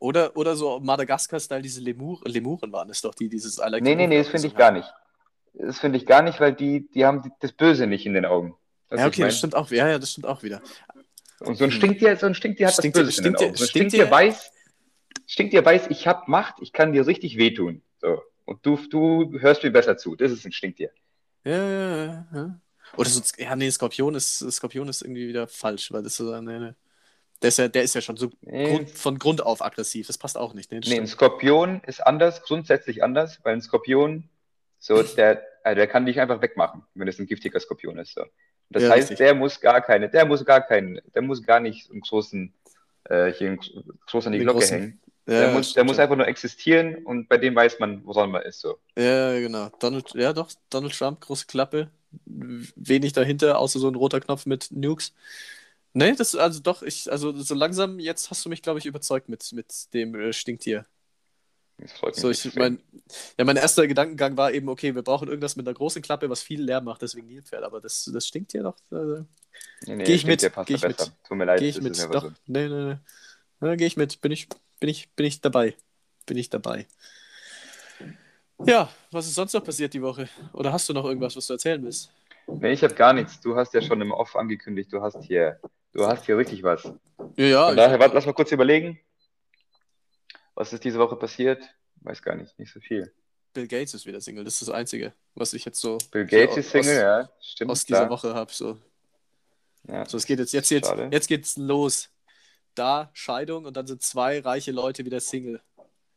Oder, oder so Madagaskar-Style, diese Lemur, Lemuren waren es doch, die dieses like Nee, nee, nee, das finde ich gar nicht. Das finde ich gar nicht, weil die, die haben das Böse nicht in den Augen. Ja, okay, das stimmt auch. Ja, ja, das stimmt auch wieder. Und so ein Stinktier, so ein Stinktier hat Stinktier- das Böse in den Augen. So ein Stinktier- Stinktier weiß, Stinktier weiß, ich habe Macht, ich kann dir richtig wehtun. So. Und du, du hörst mir besser zu. Das ist ein Stinktier. Ja, ja, ja. Oder so, ja, nee, Skorpion ist, Skorpion ist irgendwie wieder falsch, weil das so eine, Der ist ja, der ist ja schon so Nee. Grund, von Grund auf aggressiv. Das passt auch nicht. Ne? Das Nee, ein. Skorpion ist anders, grundsätzlich anders, weil ein Skorpion, so, der, also der kann dich einfach wegmachen, wenn es ein giftiger Skorpion ist. So. Das Ja, heißt, richtig. der muss gar keine, der muss gar keinen, der muss gar nicht einen großen, äh, hier einen groß an die Den Glocke großen- hängen. Ja, Der muss, der muss einfach nur existieren und bei dem weiß man, woran man ist. So. Ja, genau. Donald, ja, doch, Donald Trump, große Klappe. Wenig dahinter, außer so ein roter Knopf mit Nukes. Nee, das, also doch, ich, also so langsam, jetzt hast du mich, glaube ich, überzeugt mit, mit dem äh, Stinktier. Das freut mich So, ich, mein, ja, mein erster Gedankengang war eben, okay, wir brauchen irgendwas mit einer großen Klappe, was viel Lärm macht, deswegen Nilpferd, aber das, das Stinktier doch. Äh, Nee, nee, Geh ich mit, passt geh ich besser. mit. Tut mir leid, Gehe ich das mit. Doch, so. nee, nee, nee. Ja, Gehe ich mit. Bin ich, bin ich, bin ich, bin ich dabei. Bin ich dabei. Ja, was ist sonst noch passiert die Woche? Oder hast du noch irgendwas, was du erzählen willst? Nee, ich habe gar nichts. Du hast ja schon im Off angekündigt, du hast hier, du hast hier richtig was. Ja, ja. Von daher, warte, lass mal kurz überlegen. Was ist diese Woche passiert? Weiß gar nicht, nicht so viel. Bill Gates ist wieder Single. Das ist das Einzige, was ich jetzt so Bill Gates so ist Single, aus, ja, stimmt. aus dieser klar. Woche habe. So. Ja, so, es geht jetzt, jetzt, jetzt, jetzt geht's los. Da Scheidung und dann sind zwei reiche Leute wieder Single.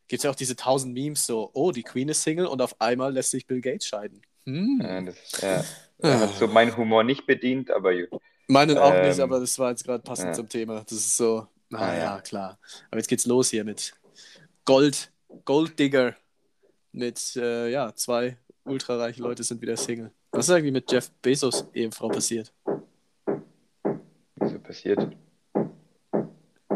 Gibt ja auch diese tausend Memes so, oh, die Queen ist Single und auf einmal lässt sich Bill Gates scheiden. Hm. Ja, das, ja. Er hat so meinen Humor nicht bedient, aber gut. Meinen auch Ähm, nicht, aber das war jetzt gerade passend ja. zum Thema. Das ist so, Ah, naja, ja. klar. Aber jetzt geht's los hier mit Gold, Golddigger. Mit, äh, ja, zwei ultrareiche Leute sind wieder Single. Was ist eigentlich mit Jeff Bezos Ehefrau passiert? Was ist passiert?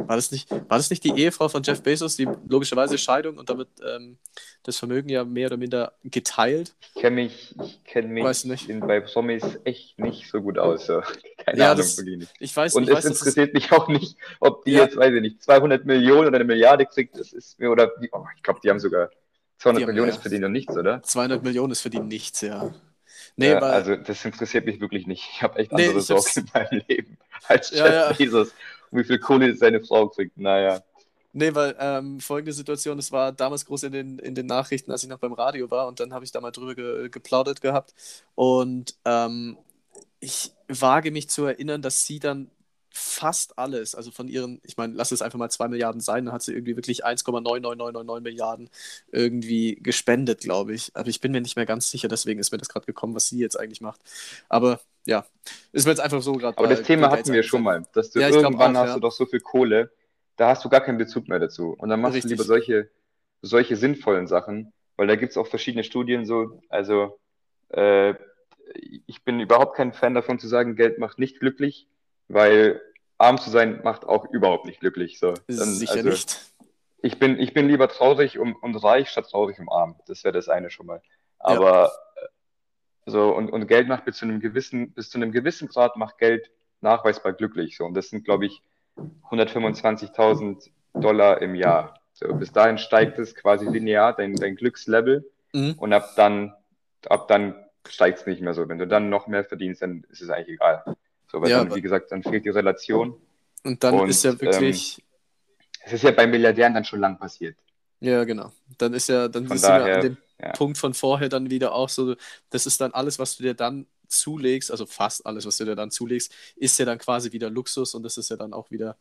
War das, nicht, war das nicht die Ehefrau von Jeff Bezos, die logischerweise Scheidung und damit ähm, das Vermögen ja mehr oder minder geteilt? Ich kenne mich, ich kenne mich Weiß nicht. In, bei Promis echt nicht so gut aus. So. Keine Ja, Ahnung, das-. Ich weiß, Und ich es weiß interessiert mich auch nicht, ob die Ja. jetzt, weiß ich nicht, 200 Millionen oder eine Milliarde kriegt. Das ist mir, oder, oh, ich glaube, die haben sogar 200 Die haben Millionen mehr. ist für die noch nichts, oder? 200 Millionen ist für die nichts, ja. Nee, ja, also das interessiert mich wirklich nicht. Ich habe echt Nee, andere hab's- Sorgen in meinem Leben als Ja, Jeff ja. Bezos. Wie viel Kohle seine Frau kriegt. Naja. Nee, weil ähm, folgende Situation, es war damals groß in den, in den Nachrichten, als ich noch beim Radio war und dann habe ich da mal drüber ge geplaudert gehabt und ähm, ich wage mich zu erinnern, dass sie dann fast alles, also von ihren, ich meine, lass es einfach mal 2 Milliarden sein, dann hat sie irgendwie wirklich 1,99999 Milliarden irgendwie gespendet, glaube ich. Aber ich bin mir nicht mehr ganz sicher, deswegen ist mir das gerade gekommen, was sie jetzt eigentlich macht. Aber ja, ist mir jetzt einfach so gerade. Aber das Thema Bill Gates hatten wir schon mal, dass du Ja, irgendwann auch, hast ja. du doch so viel Kohle, da hast du gar keinen Bezug mehr dazu. Und dann machst Richtig. du lieber solche, solche sinnvollen Sachen, weil da gibt es auch verschiedene Studien so, also äh, ich bin überhaupt kein Fan davon zu sagen, Geld macht nicht glücklich, weil arm zu sein macht auch überhaupt nicht glücklich. So. Dann, Sicher also, nicht. Ich bin, ich bin lieber traurig um, und reich statt traurig um arm. Das wäre das eine schon mal. Aber äh, so, und, und Geld macht bis zu einem gewissen, bis zu einem gewissen Grad macht Geld nachweisbar glücklich. So. Und das sind, glaube ich, 125.000 Dollar im Jahr. So, bis dahin steigt es quasi linear, dein, dein Glückslevel. Mhm. Und ab dann, ab dann steigt es nicht mehr so. Wenn du dann noch mehr verdienst, dann ist es eigentlich egal. So, weil Ja, dann, wie gesagt, dann fehlt die Relation. Und dann Und, ist ja wirklich, Es ist ja bei Milliardären dann schon lang passiert. ja genau, dann ist ja, dann wir daher, an dem ja. Punkt von vorher dann wieder auch so, das ist dann alles, was du dir dann zulegst, also fast alles, was du dir dann zulegst, ist ja dann quasi wieder Luxus und das ist ja dann auch wieder,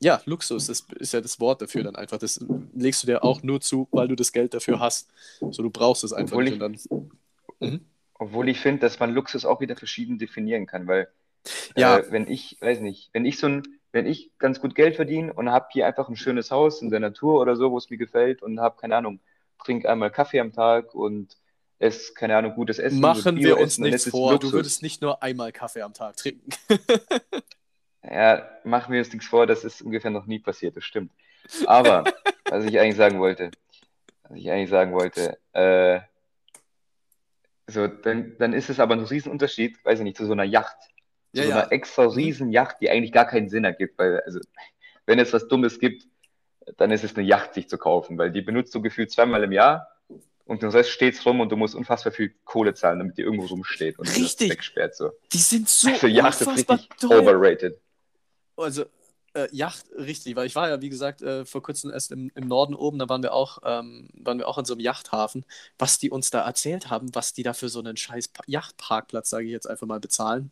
ja, Luxus, das ist ja das Wort dafür dann einfach, das legst du dir auch nur zu, weil du das Geld dafür hast. So, du brauchst es einfach Obwohl nicht ich- dann, mhm. Obwohl ich finde, dass man Luxus auch wieder verschieden definieren kann, weil Ja. äh, wenn ich, weiß nicht, wenn ich so ein, wenn ich ganz gut Geld verdiene und habe hier einfach ein schönes Haus in der Natur oder so, wo es mir gefällt und habe, keine Ahnung, trinke einmal Kaffee am Tag und esse, keine Ahnung, gutes Essen. Machen wir uns nichts es vor, Luxus. du würdest nicht nur einmal Kaffee am Tag trinken. Ja, machen wir uns nichts vor, das ist ungefähr noch nie passiert, das stimmt. Aber, was ich eigentlich sagen wollte, was ich eigentlich sagen wollte, äh, so, dann, dann ist es aber ein Riesenunterschied, weiß ich nicht, zu so einer Yacht. Zu Ja, so ja. einer extra Riesenyacht, die eigentlich gar keinen Sinn ergibt, weil, also, wenn es was Dummes gibt, dann ist es eine Yacht, sich zu kaufen, weil die benutzt du gefühlt zweimal im Jahr und den Rest steht's rum und du musst unfassbar viel Kohle zahlen, damit die irgendwo rumsteht und Richtig. wegsperrt so. Die sind so Also Yacht ist unfassbar richtig teuer. overrated. Also, äh, Yacht, richtig, weil ich war ja, wie gesagt, äh, vor kurzem erst im, im Norden oben, da waren wir auch, ähm, waren wir auch in so einem Yachthafen, was die uns da erzählt haben, was die da für so einen scheiß Pa- Yachtparkplatz, sage ich jetzt einfach mal, bezahlen.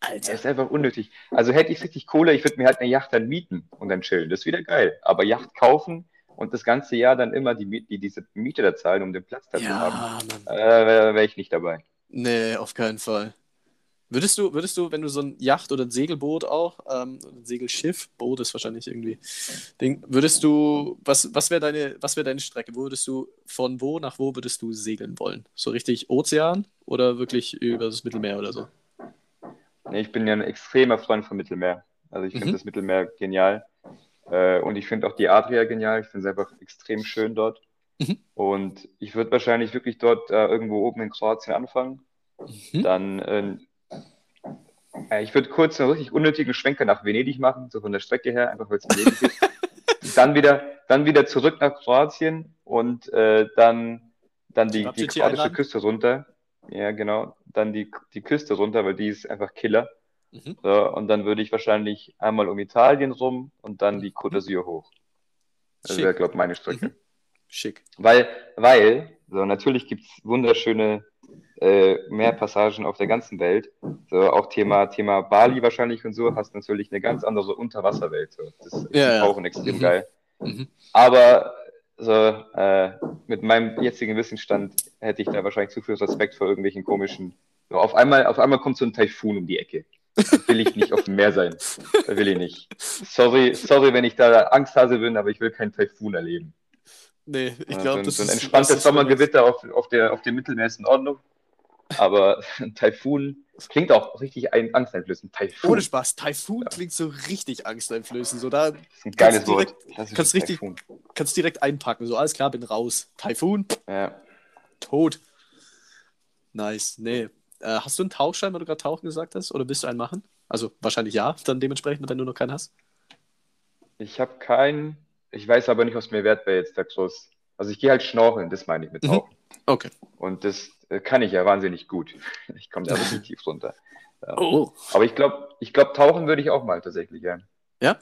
Das ist einfach unnötig. Also hätte ich richtig Kohle, ich würde mir halt eine Yacht dann mieten und dann chillen. Das ist wieder geil. Aber Yacht kaufen und das ganze Jahr dann immer die, die diese Miete da zahlen, um den Platz da zu Ja, haben, Mann. äh, wäre wär ich nicht dabei. Nee, auf keinen Fall. Würdest du, würdest du, wenn du so ein Yacht oder ein Segelboot auch, ähm, ein Segelschiff, Boot ist wahrscheinlich irgendwie Ding, würdest du, was, was wäre deine, was wäre deine Strecke? Wo würdest du, von wo nach wo würdest du segeln wollen? So richtig Ozean oder wirklich über das Mittelmeer oder so? Nee, ich bin ja ein extremer Freund vom Mittelmeer. Also ich finde Mhm. das Mittelmeer genial. Äh, und ich finde auch die Adria genial. Ich finde es einfach extrem schön dort. Mhm. Und ich würde wahrscheinlich wirklich dort äh, irgendwo oben in Kroatien anfangen. Mhm. Dann, äh, ich würde kurz einen richtig unnötigen Schwenker nach Venedig machen, so von der Strecke her, einfach weil es Venedig ist. Dann wieder, dann wieder zurück nach Kroatien und äh, dann, dann die, die kroatische? Küste runter. Ja, genau. Dann die, die Küste runter, weil die ist einfach Killer. Mhm. So, und dann würde ich wahrscheinlich einmal um Italien rum und dann die Côte d'Azur hoch. Das wäre, glaube ich, meine Strecke. Mhm. Schick. Weil, weil, so natürlich gibt es wunderschöne äh, Meerpassagen auf der ganzen Welt. So auch Thema, Thema Bali wahrscheinlich und so, hast natürlich eine ganz andere Unterwasserwelt. So. Das ist Ja, ja. Tauchen extrem Mhm. geil. Mhm. Aber so, äh, mit meinem jetzigen Wissensstand hätte ich da wahrscheinlich zu viel Respekt vor irgendwelchen komischen. So, auf einmal, auf einmal kommt so ein Taifun um die Ecke. Da will ich nicht auf dem Meer sein. Da will ich nicht. Sorry, sorry, wenn ich da Angsthase bin, aber ich will keinen Taifun erleben. Nee, ich Ja, glaube, so, ein- das so ein entspanntes ist- Sommergewitter auf, auf, der, auf dem Mittelmeer ist in Ordnung. Aber ein Taifun klingt auch richtig ein angsteinflößend. Taifun. Ohne Spaß, Taifun klingt so richtig angsteinflößend. So, da Das ist ein geiles Kannst Wort. kannst richtig- kannst direkt einpacken. So, alles klar, bin raus. Taifun, Ja. tot. Nice. Nee. Äh, hast du einen Tauchschein, weil du gerade Tauchen gesagt hast? Oder willst du einen machen? Also wahrscheinlich ja, dann dementsprechend, wenn du noch keinen hast. Ich habe keinen, ich weiß aber nicht, was mir wert wäre jetzt da groß. Also ich gehe halt schnorcheln, das meine ich mit Mhm. Tauchen. Okay. Und das äh, kann ich ja wahnsinnig gut. Ich komme da richtig tief runter. Oh. Aber ich glaube, ich glaub, tauchen würde ich auch mal tatsächlich, ja. Ja?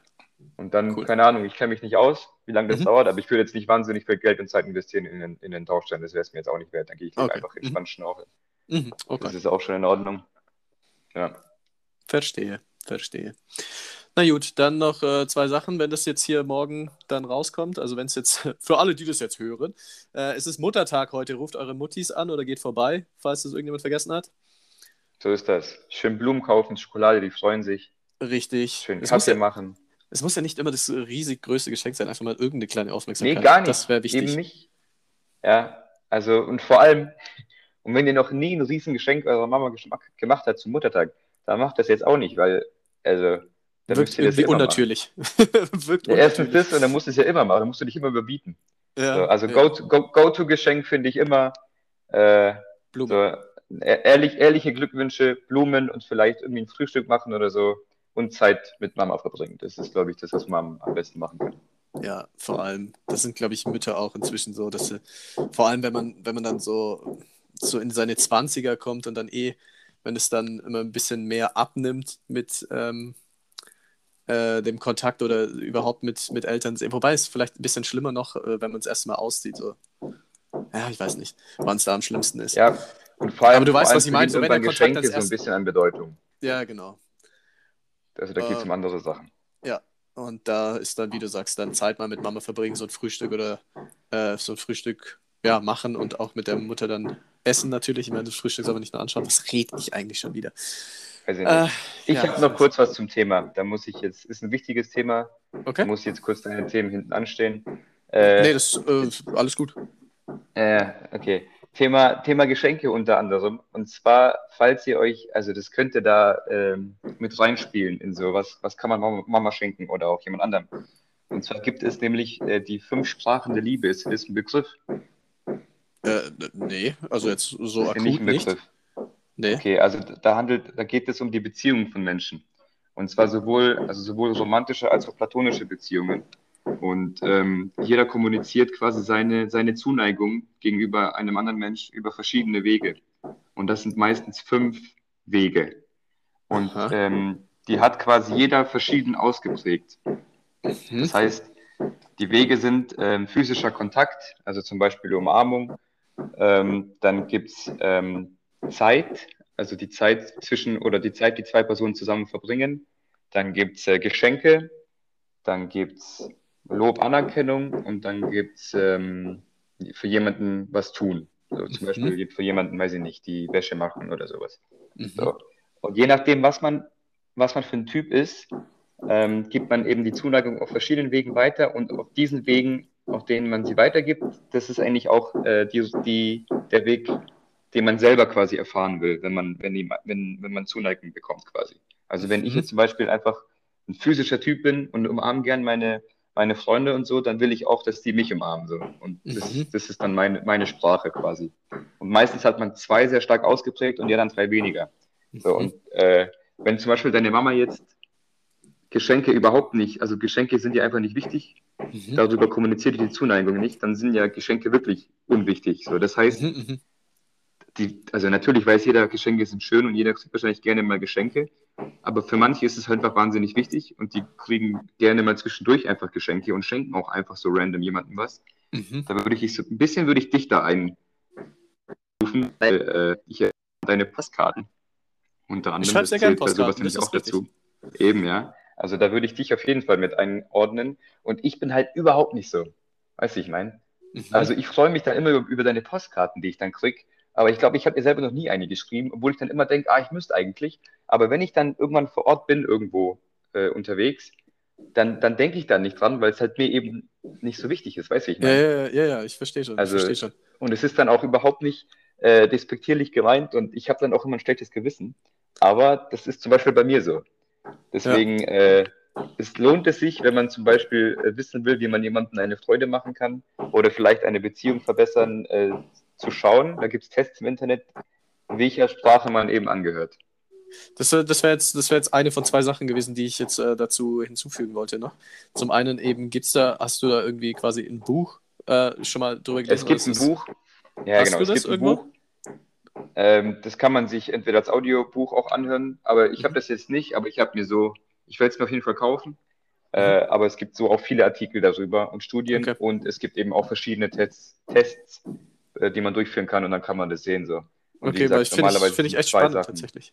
Und dann, Cool. keine Ahnung, ich kenne mich nicht aus, wie lange das Mhm. dauert, aber ich würde jetzt nicht wahnsinnig viel Geld und Zeit investieren in den, in den Tauchschein. Das wäre es mir jetzt auch nicht wert. Dann gehe ich Okay. einfach entspannt schnorcheln. Mhm. Das Okay. ist auch schon in Ordnung. Ja. Verstehe. Verstehe. Na gut, dann noch äh, zwei Sachen, wenn das jetzt hier morgen dann rauskommt. Also wenn es jetzt, für alle, die das jetzt hören, äh, es ist Muttertag heute. Ruft eure Muttis an oder geht vorbei, falls das irgendjemand vergessen hat. So ist das. Schön Blumen kaufen, Schokolade, die freuen sich. Richtig. Schön Es Kaffee ja, machen. es muss ja nicht immer das riesig größte Geschenk sein, einfach mal irgendeine kleine Nee, Aufmerksamkeit. gar nicht. Das wäre wichtig. Eben nicht. Ja, also und vor allem, und wenn ihr noch nie ein Riesengeschenk eurer Mama gemacht hat zum Muttertag, dann macht das jetzt auch nicht, weil, also, dann Wirkt irgendwie unnatürlich. Wirkt Ja, erstens das und dann musst du es ja immer machen, dann musst du dich immer überbieten. Ja, So, also ja. Go- Go- Go-To-Geschenk finde ich immer äh, Blumen. so, e- ehrlich, ehrliche Glückwünsche, Blumen und vielleicht irgendwie ein Frühstück machen oder so und Zeit mit Mama verbringen. Das ist, glaube ich, das, was man am besten machen kann. Ja, vor allem, das sind, glaube ich, Mütter auch inzwischen so, dass sie, vor allem, wenn man, wenn man dann so, so in seine 20er kommt und dann eh, wenn es dann immer ein bisschen mehr abnimmt mit ähm, äh, dem Kontakt oder überhaupt mit, mit Eltern. Wobei es vielleicht ein bisschen schlimmer noch, äh, wenn man es erstmal auszieht. So. Ja, ich weiß nicht, wann es da am schlimmsten ist. Ja, und vor allem, Aber du weißt, was ich meine, so wenn der Kontakt Geschenke als so ein bisschen an Bedeutung. Ja, genau. Also da geht es Äh, um andere Sachen. Und da ist dann, wie du sagst, dann Zeit mal mit Mama verbringen, so ein Frühstück oder äh, so ein Frühstück ja, machen und auch mit der Mutter dann essen natürlich. Ich meine, das Frühstück soll man nicht nur anschauen. Was rede ich eigentlich schon wieder? Weiß ich nicht. Äh, ich ja. habe noch kurz was zum Thema. Da muss ich jetzt, ist ein wichtiges Thema, Okay. muss jetzt kurz deine Themen hinten anstehen. Äh, Nee, das äh, alles gut. Äh, okay. Thema, Thema Geschenke unter anderem. Und zwar, falls ihr euch, also das könnte da ähm, mit reinspielen in so, was, was kann man Mama, Mama schenken oder auch jemand anderem. Und zwar gibt es nämlich äh, die fünf Sprachen der Liebe. Ist das ein Begriff? Äh, nee, also jetzt so akut nicht ein nicht. Nee. Okay, also da handelt, da geht es um die Beziehungen von Menschen. Und zwar sowohl, also sowohl romantische als auch platonische Beziehungen. Und ähm, jeder kommuniziert quasi seine, seine Zuneigung gegenüber einem anderen Mensch über verschiedene Wege. Und das sind meistens fünf Wege. Und ähm, die hat quasi jeder verschieden ausgeprägt. Mhm. Das heißt, die Wege sind ähm, physischer Kontakt, also zum Beispiel Umarmung. Ähm, dann gibt es ähm, Zeit, also die Zeit zwischen oder die Zeit, die zwei Personen zusammen verbringen. Dann gibt es äh, Geschenke, dann gibt es Lob, Anerkennung und dann gibt es ähm, für jemanden was tun. So, zum mhm. Beispiel für jemanden, weiß ich nicht, die Wäsche machen oder sowas. Mhm. So. Und je nachdem, was man, was man für ein Typ ist, ähm, gibt man eben die Zuneigung auf verschiedenen Wegen weiter und auf diesen Wegen, auf denen man sie weitergibt, das ist eigentlich auch äh, die, die, der Weg, den man selber quasi erfahren will, wenn man, wenn, die, wenn, wenn man Zuneigung bekommt quasi. Also wenn ich mhm. jetzt zum Beispiel einfach ein physischer Typ bin und umarme gern meine, meine Freunde und so, dann will ich auch, dass die mich umarmen. So. Und das, mhm. das ist dann meine, meine Sprache quasi. Und meistens hat man zwei sehr stark ausgeprägt und die anderen drei weniger. So, mhm. und äh, wenn zum Beispiel deine Mama jetzt Geschenke überhaupt nicht, also Geschenke sind ja einfach nicht wichtig, mhm. darüber kommuniziert die Zuneigung nicht, dann sind ja Geschenke wirklich unwichtig. So, das heißt, mhm, mhm die, also natürlich weiß jeder, Geschenke sind schön und jeder kriegt wahrscheinlich gerne mal Geschenke. Aber für manche ist es halt einfach wahnsinnig wichtig und die kriegen gerne mal zwischendurch einfach Geschenke und schenken auch einfach so random jemandem was. Mhm. Da würde ich so ein bisschen würde ich dich da einrufen, weil äh, ich deine Postkarten unter anderem. Ich schreibe sehr gerne Postkarten. Sowas das auch richtig. dazu. Eben, ja. Also da würde ich dich auf jeden Fall mit einordnen. Und ich bin halt überhaupt nicht so. Weißt du, ich meine? Mhm. Also ich freue mich dann immer über, über deine Postkarten, die ich dann kriege. Aber ich glaube, ich habe mir selber noch nie eine geschrieben, obwohl ich dann immer denke, ah, ich müsste eigentlich. Aber wenn ich dann irgendwann vor Ort bin, irgendwo äh, unterwegs, dann, dann denke ich da nicht dran, weil es halt mir eben nicht so wichtig ist, weißt du, ich meine. Ja, ja, ja, ja, ich verstehe schon. Also, versteh schon. Und es ist dann auch überhaupt nicht äh, despektierlich gemeint und ich habe dann auch immer ein schlechtes Gewissen. Aber das ist zum Beispiel bei mir so. Deswegen ja. äh, es lohnt es sich, wenn man zum Beispiel äh, wissen will, wie man jemandem eine Freude machen kann oder vielleicht eine Beziehung verbessern, äh, zu schauen. Da gibt es Tests im Internet, welcher Sprache man eben angehört. Das, das wäre jetzt, wär jetzt eine von zwei Sachen gewesen, die ich jetzt äh, dazu hinzufügen wollte. Ne? Zum einen eben, gibt's da, hast du da irgendwie quasi ein Buch äh, schon mal drüber gelesen? Es gibt ein Buch. Ja, hast genau. Du das irgendwo? Buch. Ähm, das kann man sich entweder als Audiobuch auch anhören, aber ich mhm. habe das jetzt nicht, aber ich habe mir so, ich werde es mir auf jeden Fall kaufen. Äh, mhm. aber es gibt so auch viele Artikel darüber und Studien okay. und es gibt eben auch verschiedene Tests, Tests äh, die man durchführen kann und dann kann man das sehen. So. Und okay, gesagt, weil ich finde ich, find ich echt spannend Sachen. tatsächlich.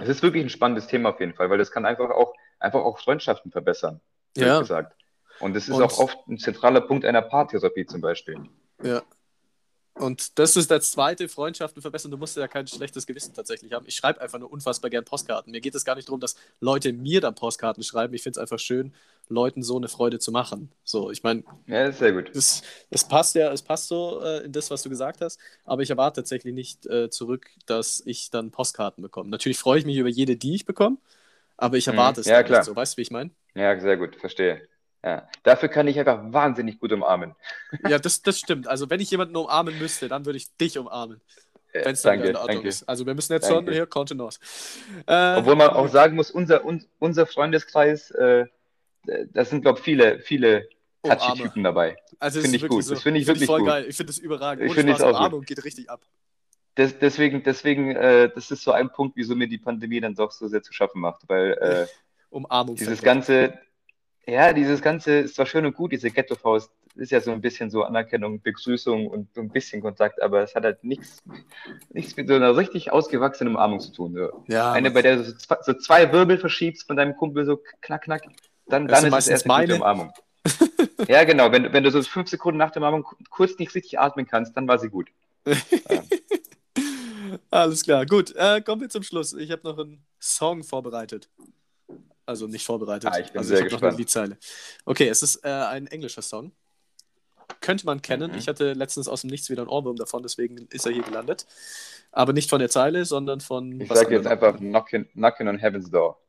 Es ist wirklich ein spannendes Thema auf jeden Fall, weil das kann einfach auch, einfach auch Freundschaften verbessern. Ja. Gesagt. Und das ist und auch oft ein zentraler Punkt einer Paartherapie zum Beispiel. Ja. Und das ist der zweite, Freundschaften verbessern. Du musst ja kein schlechtes Gewissen tatsächlich haben. Ich schreibe einfach nur unfassbar gern Postkarten. Mir geht es gar nicht darum, dass Leute mir dann Postkarten schreiben. Ich finde es einfach schön, Leuten so eine Freude zu machen. So, ich meine. Ja, ist sehr gut. Das, das passt ja, es passt so äh, in das, was du gesagt hast. Aber ich erwarte tatsächlich nicht äh, zurück, dass ich dann Postkarten bekomme. Natürlich freue ich mich über jede, die ich bekomme. Aber ich mhm. erwarte mhm. es ja, klar. nicht so. Weißt du, wie ich meine? Ja, sehr gut, verstehe. Ja. Dafür kann ich einfach wahnsinnig gut umarmen. Ja, das, das stimmt. Also, wenn ich jemanden umarmen müsste, dann würde ich dich umarmen. Wenn es dann in Ordnung ist. Also, wir müssen jetzt danke. schon hier Kontenance. Äh, Obwohl man auch sagen muss, unser, un, unser Freundeskreis, äh, das sind, glaube ich, viele, viele touchy Typen dabei. Also, finde ich gut. So, das finde ich wirklich voll gut. geil. Ich finde das überragend. Ich finde es auch Umarmung gut. geht richtig ab. Das, deswegen, deswegen äh, das ist so ein Punkt, wieso mir die Pandemie dann doch so sehr zu schaffen macht, weil äh, Umarmung dieses ganze, ja, dieses Ganze ist zwar schön und gut, diese Ghetto-Faust ist ja so ein bisschen so Anerkennung, Begrüßung und so ein bisschen Kontakt, aber es hat halt nichts, nichts mit so einer richtig ausgewachsenen Umarmung zu tun. So. Ja, Eine, bei der du so zwei, so zwei, Wirbel verschiebst von deinem Kumpel, so knack, knack, dann, dann ist es erst meine Umarmung. ja, genau. Wenn, wenn du so fünf Sekunden nach der Umarmung kurz nicht richtig atmen kannst, dann war sie gut. ja. Alles klar, gut. Äh, kommen wir zum Schluss. Ich habe noch einen Song vorbereitet. Also nicht vorbereitet. Ah, ich bin also sehr ich gespannt. Noch eine Liedzeile. Okay, es ist äh, ein englischer Song. Könnte man kennen. Mhm. Ich hatte letztens aus dem Nichts wieder ein Ohrwurm davon, deswegen ist er hier gelandet. Aber nicht von der Zeile, sondern von. Ich sage jetzt einfach knocking, knocking on Heaven's Door.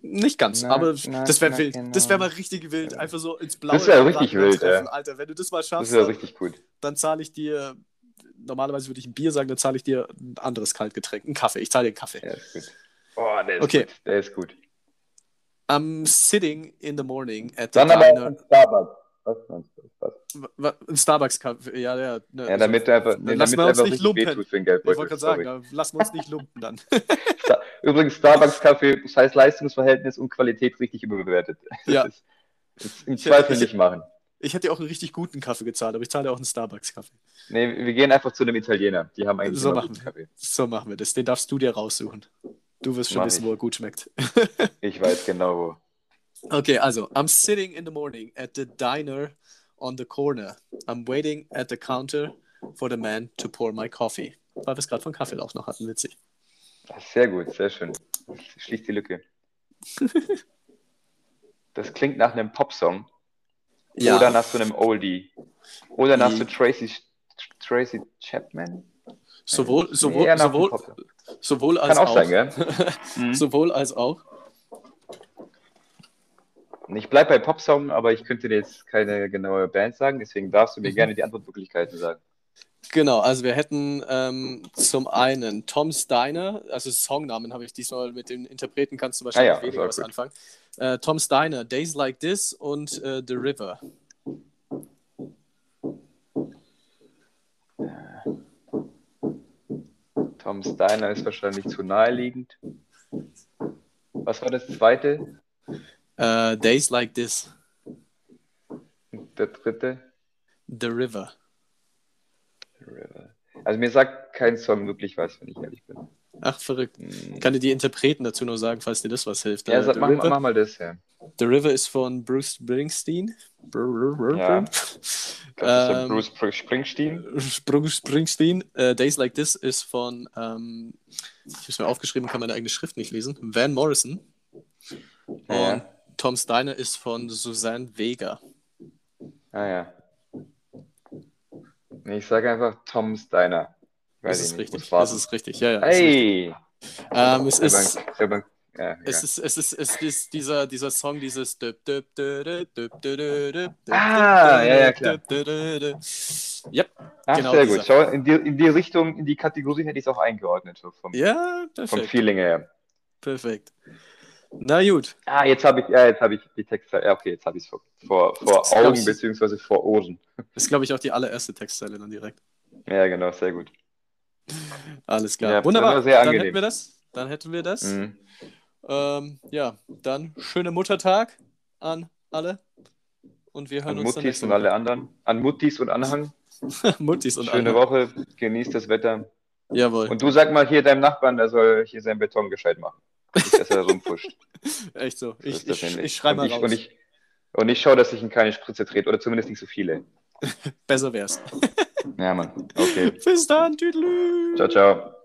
Nicht ganz, na, aber na, das wäre wild. Genau. Das wäre mal richtig wild. Einfach so ins Blaue. Das wäre richtig wild, treffen, ja. Alter. Wenn du das mal schaffst, das richtig gut. Dann zahle ich dir, normalerweise würde ich ein Bier sagen, dann zahle ich dir ein anderes Kaltgetränk, einen Kaffee. Ich zahle dir einen Kaffee. Ja, ist gut. Oh, der ist okay. gut. Der ist gut. I'm sitting in the morning at the Dann diner. aber Starbucks. Was meinst du? Ein Starbucks-Kaffee, ja, ja. Ne, ja, damit also, einfach, nee, lass damit uns nicht lumpen. Wehtut für den Geldbeutel. Ich wollte gerade sagen, lassen wir uns nicht lumpen dann. Übrigens, Starbucks-Kaffee, das heißt Leistungsverhältnis und Qualität richtig überbewertet. Ja. Das ist, im Zweifel nicht machen. Ich hätte dir auch einen richtig guten Kaffee gezahlt, aber ich zahle auch einen Starbucks-Kaffee. Nee, wir gehen einfach zu einem Italiener. Die haben eigentlich So machen wir. Kaffee. So machen wir das. Den darfst du dir raussuchen. Du wirst schon Mach wissen, ich. wo er gut schmeckt. Ich weiß genau wo. Okay, also, I'm sitting in the morning at the diner on the corner. I'm waiting at the counter for the man to pour my coffee. Weil wir es gerade von Kaffeelauch noch hatten, witzig. Sehr gut, sehr schön. Schließt die Lücke. Das klingt nach einem Popsong oder nach so einem Oldie. Oder nach so Tracy, Tracy Chapman. Sowohl, sowohl, sowohl, sowohl als Kann auch auch. sein, gell? Mhm. sowohl als auch. Ich bleibe bei Popsong, aber ich könnte dir jetzt keine genaue Band sagen, deswegen darfst du mir Mhm. gerne die Antwortmöglichkeiten sagen. Genau, also wir hätten ähm, zum einen Tom Steiner, also Songnamen habe ich diesmal mit den Interpreten, kannst du wahrscheinlich Ah ja, weniger was gut. anfangen. Äh, Tom Steiner, Days Like This und äh, The River. Tom Steiner ist wahrscheinlich zu naheliegend. Was war das zweite? Äh, Days Like This, Der dritte? The River. River. Also mir sagt kein Song wirklich was, wenn ich ehrlich bin. Ach, verrückt. Hm. Ich kann dir die Interpreten dazu noch sagen, falls dir das was hilft. Ja, Äh, sag, The, mach, mach mal das, ja. The River ist von Bruce Springsteen. Brr, Ja. Das ist Ähm, Bruce Spr- Springsteen. Bruce Springsteen. Äh, Days Like This ist von, ähm, ich habe es mir aufgeschrieben, kann meine eigene Schrift nicht lesen, Van Morrison. Und Ja. Tom Steiner ist von Susanne Vega. Ah ja. Ich sage einfach Tom Steiner. Weiß Das ist nicht. richtig. Das ist richtig. Ja, ja. das ist. Hey! Ähm, es ist, ja, es ja. ist, es ist, es ist dieser, dieser Song, dieses. Ah, ja, ja, klar. Yep. Ach, genau sehr dieser. gut. Schau, in die, in die Richtung, in die Kategorie hätte ich es auch eingeordnet. Vom, Ja, vom perfekt. Feeling her. Perfekt. Na gut. Ah, jetzt habe ich, ja, jetzt habe ich die Texte. Ja, okay, jetzt habe ich es vor, vor, vor Augen beziehungsweise vor Ohren. Das ist, glaube ich, auch die allererste Textzeile dann direkt. Ja, genau, sehr gut. Alles klar. Ja, Wunderbar. sehr dann angenehm. hätten wir das. Dann hätten wir das. Mhm. Ähm, ja, dann schöne Muttertag an alle. Und wir hören An uns dann Muttis nächste und alle anderen. An Muttis und Anhang. Muttis und Schöne alle. Woche. Genießt das Wetter. Jawohl. Und du sag mal hier deinem Nachbarn, der soll hier seinen Beton gescheit machen. Nicht, dass er rumpfuscht. Echt so. Ich, ich, ich schreibe mal und ich, raus. Und ich, und ich schaue, dass ich in keine Spritze trete. Oder zumindest nicht so viele. Besser wär's. Ja, Mann. Okay. Bis dann. Tüdelü. Ciao, ciao.